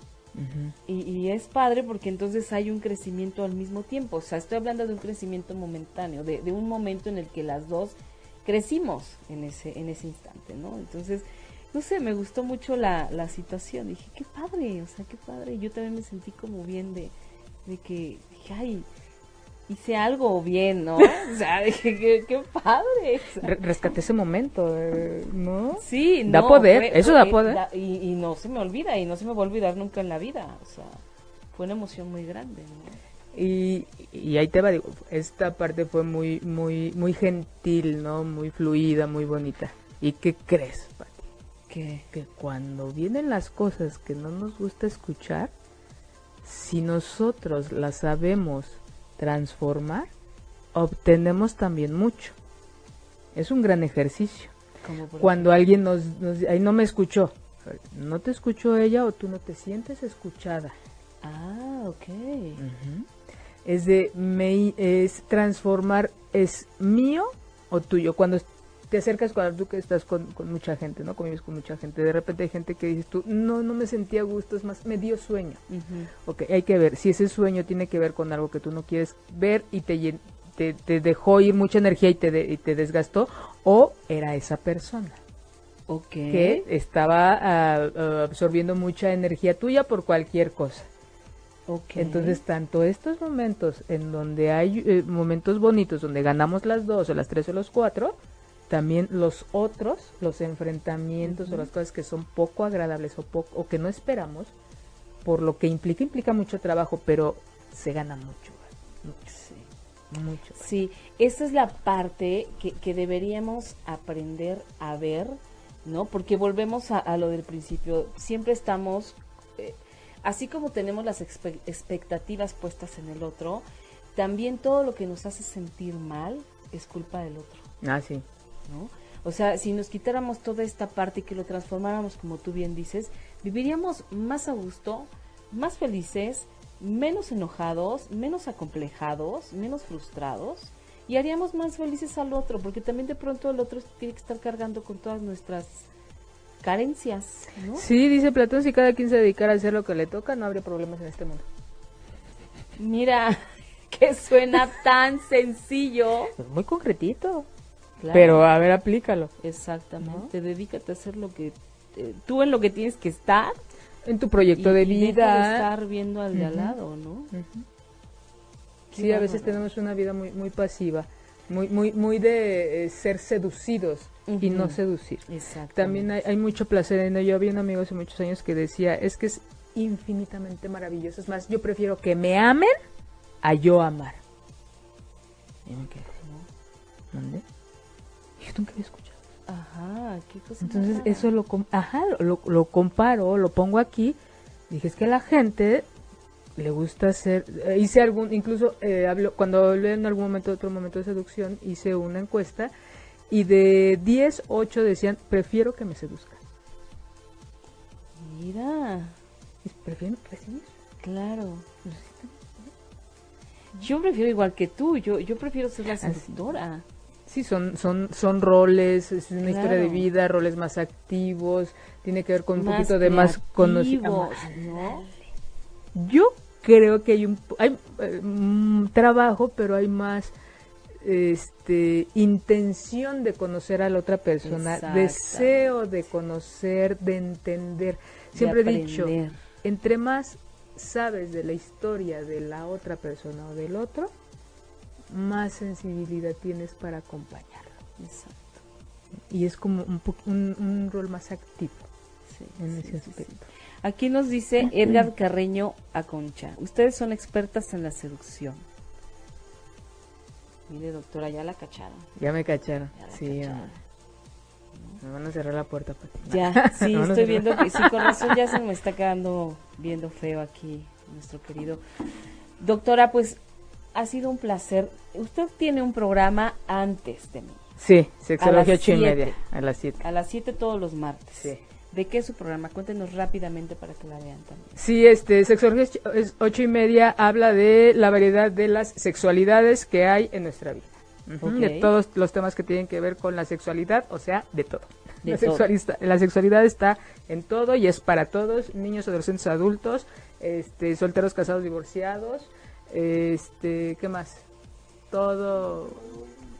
[SPEAKER 1] Y, y es padre porque entonces hay un crecimiento al mismo tiempo. O sea, estoy hablando de un crecimiento momentáneo, de, de un momento en el que las dos crecimos en ese, en ese instante, ¿no? Entonces, no sé, me gustó mucho la, la situación. Dije, qué padre, o sea, qué padre. Yo también me sentí como bien de, de que, dije, ay, hice algo bien, ¿no? O sea, dije, qué, qué padre.
[SPEAKER 2] Re- rescaté ese momento, eh, ¿no?
[SPEAKER 1] Sí,
[SPEAKER 2] Da
[SPEAKER 1] no,
[SPEAKER 2] poder, eso da poder.
[SPEAKER 1] y, y no se me olvida, y no se me va a olvidar nunca en la vida. O sea, fue una emoción muy grande. ¿no?
[SPEAKER 2] Y, y ahí te va, digo, esta parte fue muy, muy, muy gentil, ¿no? Muy fluida, muy bonita. ¿Y qué crees, Pati?
[SPEAKER 1] ¿Qué?
[SPEAKER 2] Que cuando vienen las cosas que no nos gusta escuchar, si nosotros las sabemos transformar, obtenemos también mucho. Es un gran ejercicio. Cuando alguien nos, nos ahí no me escuchó, no te escuchó ella o tú no te sientes escuchada.
[SPEAKER 1] Ah, ok.
[SPEAKER 2] Es de me, es transformar es mío o tuyo. Cuando te acercas cuando tú que estás con, con mucha gente, ¿no? Convives con mucha gente. De repente hay gente que dices tú, no, no me sentía a gusto, es más, me dio sueño.
[SPEAKER 1] Ujú.
[SPEAKER 2] Ok, hay que ver si ese sueño tiene que ver con algo que tú no quieres ver y te, llen- te, te dejó ir mucha energía y te, de- y te desgastó, o era esa persona
[SPEAKER 1] Ok.
[SPEAKER 2] que estaba ah, absorbiendo mucha energía tuya por cualquier cosa.
[SPEAKER 1] Ok.
[SPEAKER 2] Entonces, tanto estos momentos en donde hay eh, momentos bonitos, donde ganamos las dos o las tres o los cuatro, también los otros, los enfrentamientos o las cosas que son poco agradables o, poco, o que no esperamos, por lo que implica, implica mucho trabajo, pero se gana mucho,
[SPEAKER 1] Sí.
[SPEAKER 2] mucho.
[SPEAKER 1] Sí, esa es la parte que, que deberíamos aprender a ver, ¿no? Porque volvemos a, a lo del principio. Siempre estamos, eh, así como tenemos las expe- expectativas puestas en el otro, también todo lo que nos hace sentir mal es culpa del otro.
[SPEAKER 2] Ah, sí.
[SPEAKER 1] ¿No? O sea, si nos quitáramos toda esta parte y que lo transformáramos, como tú bien dices, viviríamos más a gusto, más felices, menos enojados, menos acomplejados, menos frustrados y haríamos más felices al otro, porque también de pronto el otro tiene que estar cargando con todas nuestras carencias, ¿no?
[SPEAKER 2] Sí, dice Platón, si cada quien se dedicara a hacer lo que le toca, no habría problemas en este mundo.
[SPEAKER 1] Mira, que suena tan sencillo.
[SPEAKER 2] Muy concretito.
[SPEAKER 1] Claro.
[SPEAKER 2] Pero a ver, aplícalo.
[SPEAKER 1] Exactamente, dedícate a hacer lo que eh, tú en lo que tienes que estar
[SPEAKER 2] En tu proyecto
[SPEAKER 1] y-
[SPEAKER 2] de
[SPEAKER 1] y deja de
[SPEAKER 2] vida.
[SPEAKER 1] estar viendo al de al
[SPEAKER 2] Ujú.
[SPEAKER 1] lado, ¿no?
[SPEAKER 2] Ujú.
[SPEAKER 1] Qué
[SPEAKER 2] Sí, a veces tenemos una vida muy muy pasiva, muy muy muy de eh, ser seducidos y
[SPEAKER 1] Ujú.
[SPEAKER 2] no seducir.
[SPEAKER 1] Exacto.
[SPEAKER 2] También hay, hay mucho placer en ello. Yo había un amigo hace muchos años que decía, es que es infinitamente maravilloso. Es más, yo prefiero que me amen a yo amar. Y me quedé, ¿Mande? Yo nunca había escuchado.
[SPEAKER 1] Ajá, qué cosa.
[SPEAKER 2] Entonces
[SPEAKER 1] rara.
[SPEAKER 2] eso lo, ajá, lo, lo comparo, lo pongo aquí. Dije, es que a la gente le gusta hacer, eh, hice algún, incluso eh, hablo, cuando hablé en algún momento, otro momento de seducción, hice una encuesta y de 10, 8 decían, prefiero que me seduzcan.
[SPEAKER 1] Mira,
[SPEAKER 2] Y Prefieren recibir.
[SPEAKER 1] claro. Yo prefiero igual que tú, yo yo prefiero ser la
[SPEAKER 2] Así. Sí, son, son, son roles, es una historia de vida, roles más activos, tiene que ver con un
[SPEAKER 1] Más
[SPEAKER 2] poquito de más conocimiento. Yo creo que hay un hay mm, trabajo, pero hay más este intención de conocer a la otra persona, deseo de conocer, de entender. Siempre
[SPEAKER 1] De
[SPEAKER 2] he dicho, entre más sabes de la historia de la otra persona o del otro, más sensibilidad tienes para acompañarlo.
[SPEAKER 1] Exacto.
[SPEAKER 2] Y es como un, un, un rol más activo. en ese aspecto.
[SPEAKER 1] Aquí nos dice Edgar Carreño Aconcha. Ustedes son expertas en la seducción. Mire, doctora, ya la cacharon.
[SPEAKER 2] Ya me cacharon.
[SPEAKER 1] Ya la
[SPEAKER 2] sí,
[SPEAKER 1] cacharon.
[SPEAKER 2] me van a cerrar la puerta. Pati.
[SPEAKER 1] Ya, sí, estoy viendo que sí, con razón ya se me está quedando viendo feo aquí nuestro querido. Doctora, pues ha sido un placer. Usted tiene un programa antes de mí,
[SPEAKER 2] Sí, sexología ocho y
[SPEAKER 1] siete.
[SPEAKER 2] media. A las siete.
[SPEAKER 1] a las 7 todos los martes.
[SPEAKER 2] Sí.
[SPEAKER 1] ¿De qué es su programa? Cuéntenos rápidamente para que la vean también.
[SPEAKER 2] Sí, este, Sexología ocho- y media habla de la variedad de las sexualidades que hay en nuestra vida. De todos los temas que tienen que ver con la sexualidad, o sea, de todo.
[SPEAKER 1] De
[SPEAKER 2] la,
[SPEAKER 1] todo.
[SPEAKER 2] sexualista- la sexualidad está en todo y es para todos, niños, adolescentes, adultos, este, solteros, casados, divorciados, este, ¿qué más? Todo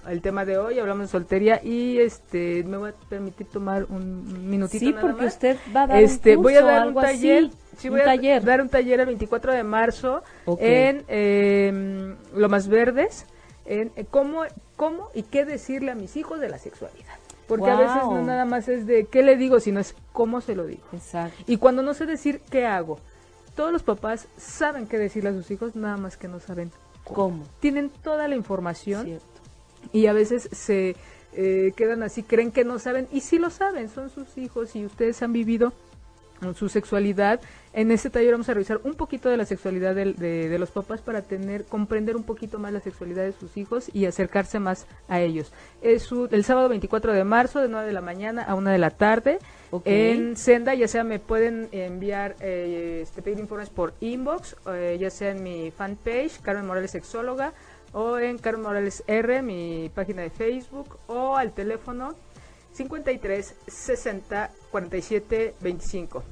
[SPEAKER 2] el tema de hoy, hablamos de soltería y este, me voy a permitir tomar un minutito
[SPEAKER 1] Sí,
[SPEAKER 2] nada
[SPEAKER 1] porque
[SPEAKER 2] más.
[SPEAKER 1] usted va a dar
[SPEAKER 2] Este,
[SPEAKER 1] un
[SPEAKER 2] voy a
[SPEAKER 1] curso,
[SPEAKER 2] dar un taller.
[SPEAKER 1] así,
[SPEAKER 2] sí,
[SPEAKER 1] un
[SPEAKER 2] voy a dar un taller el 24 de marzo en eh, Lomas Verdes, en eh, cómo, cómo y qué decirle a mis hijos de la sexualidad. Porque a veces no nada más es de qué le digo, sino es cómo se lo digo.
[SPEAKER 1] Exacto.
[SPEAKER 2] Y cuando no sé decir qué hago, todos los papás saben qué decirle a sus hijos, nada más que no saben
[SPEAKER 1] ¿Cómo?
[SPEAKER 2] Tienen toda la información
[SPEAKER 1] Cierto.
[SPEAKER 2] y a veces se eh, quedan así, creen que no saben, y sí lo saben, son sus hijos y ustedes han vivido su sexualidad. En este taller vamos a revisar un poquito de la sexualidad de, de los papás para tener, comprender un poquito más la sexualidad de sus hijos y acercarse más a ellos. Es un- el sábado 24 de marzo de 9 de la mañana a 1 de la tarde. En Senda, ya sea me pueden enviar, eh, este, pedir informes por inbox, eh, ya sea en mi fanpage, Carmen Morales Sexóloga, o en Carmen Morales R, mi página de Facebook, o al teléfono 53 60 47 25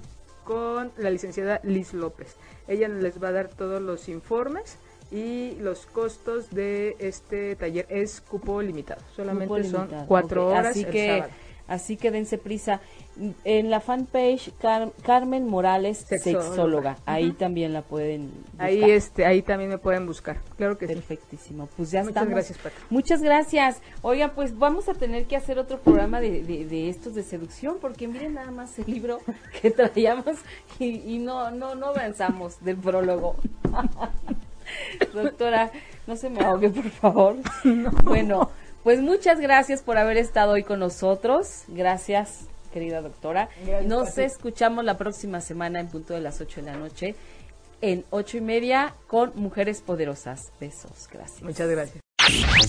[SPEAKER 2] con la licenciada Liz López. Ella les va a dar todos los informes y los costos de este taller es cupo limitado. Solamente son cuatro horas
[SPEAKER 1] Así
[SPEAKER 2] el
[SPEAKER 1] que,
[SPEAKER 2] sábado.
[SPEAKER 1] así que dense prisa. En la fanpage Car- Carmen Morales
[SPEAKER 2] Sexóloga.
[SPEAKER 1] Sexóloga. Ahí también la pueden buscar.
[SPEAKER 2] Ahí este, ahí también me pueden buscar. Claro que sí.
[SPEAKER 1] Perfectísimo. Pues ya
[SPEAKER 2] Muchas
[SPEAKER 1] estamos.
[SPEAKER 2] gracias, Pati.
[SPEAKER 1] Muchas gracias. Oiga, pues vamos a tener que hacer otro programa de, de, de estos de seducción, porque miren nada más el libro que traíamos y, y no, no, no avanzamos del prólogo. Doctora, no se me ahogue, por favor. Bueno, pues muchas gracias por haber estado hoy con nosotros. Gracias, querida doctora.
[SPEAKER 2] Gracias,
[SPEAKER 1] Nos
[SPEAKER 2] Pati.
[SPEAKER 1] escuchamos la próxima semana en punto de las ocho de la noche, en ocho y media, con Mujeres Poderosas. Besos. Gracias.
[SPEAKER 2] Muchas gracias.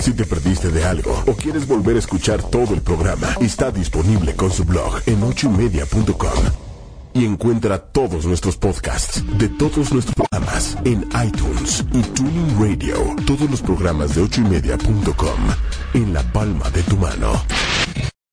[SPEAKER 4] Si te perdiste de algo o quieres volver a escuchar todo el programa, está disponible con su blog en ochoymedia.com. Y encuentra todos nuestros podcasts de todos nuestros programas en iTunes y Tuning Radio. Todos los programas de ochoymedia.com en la palma de tu mano.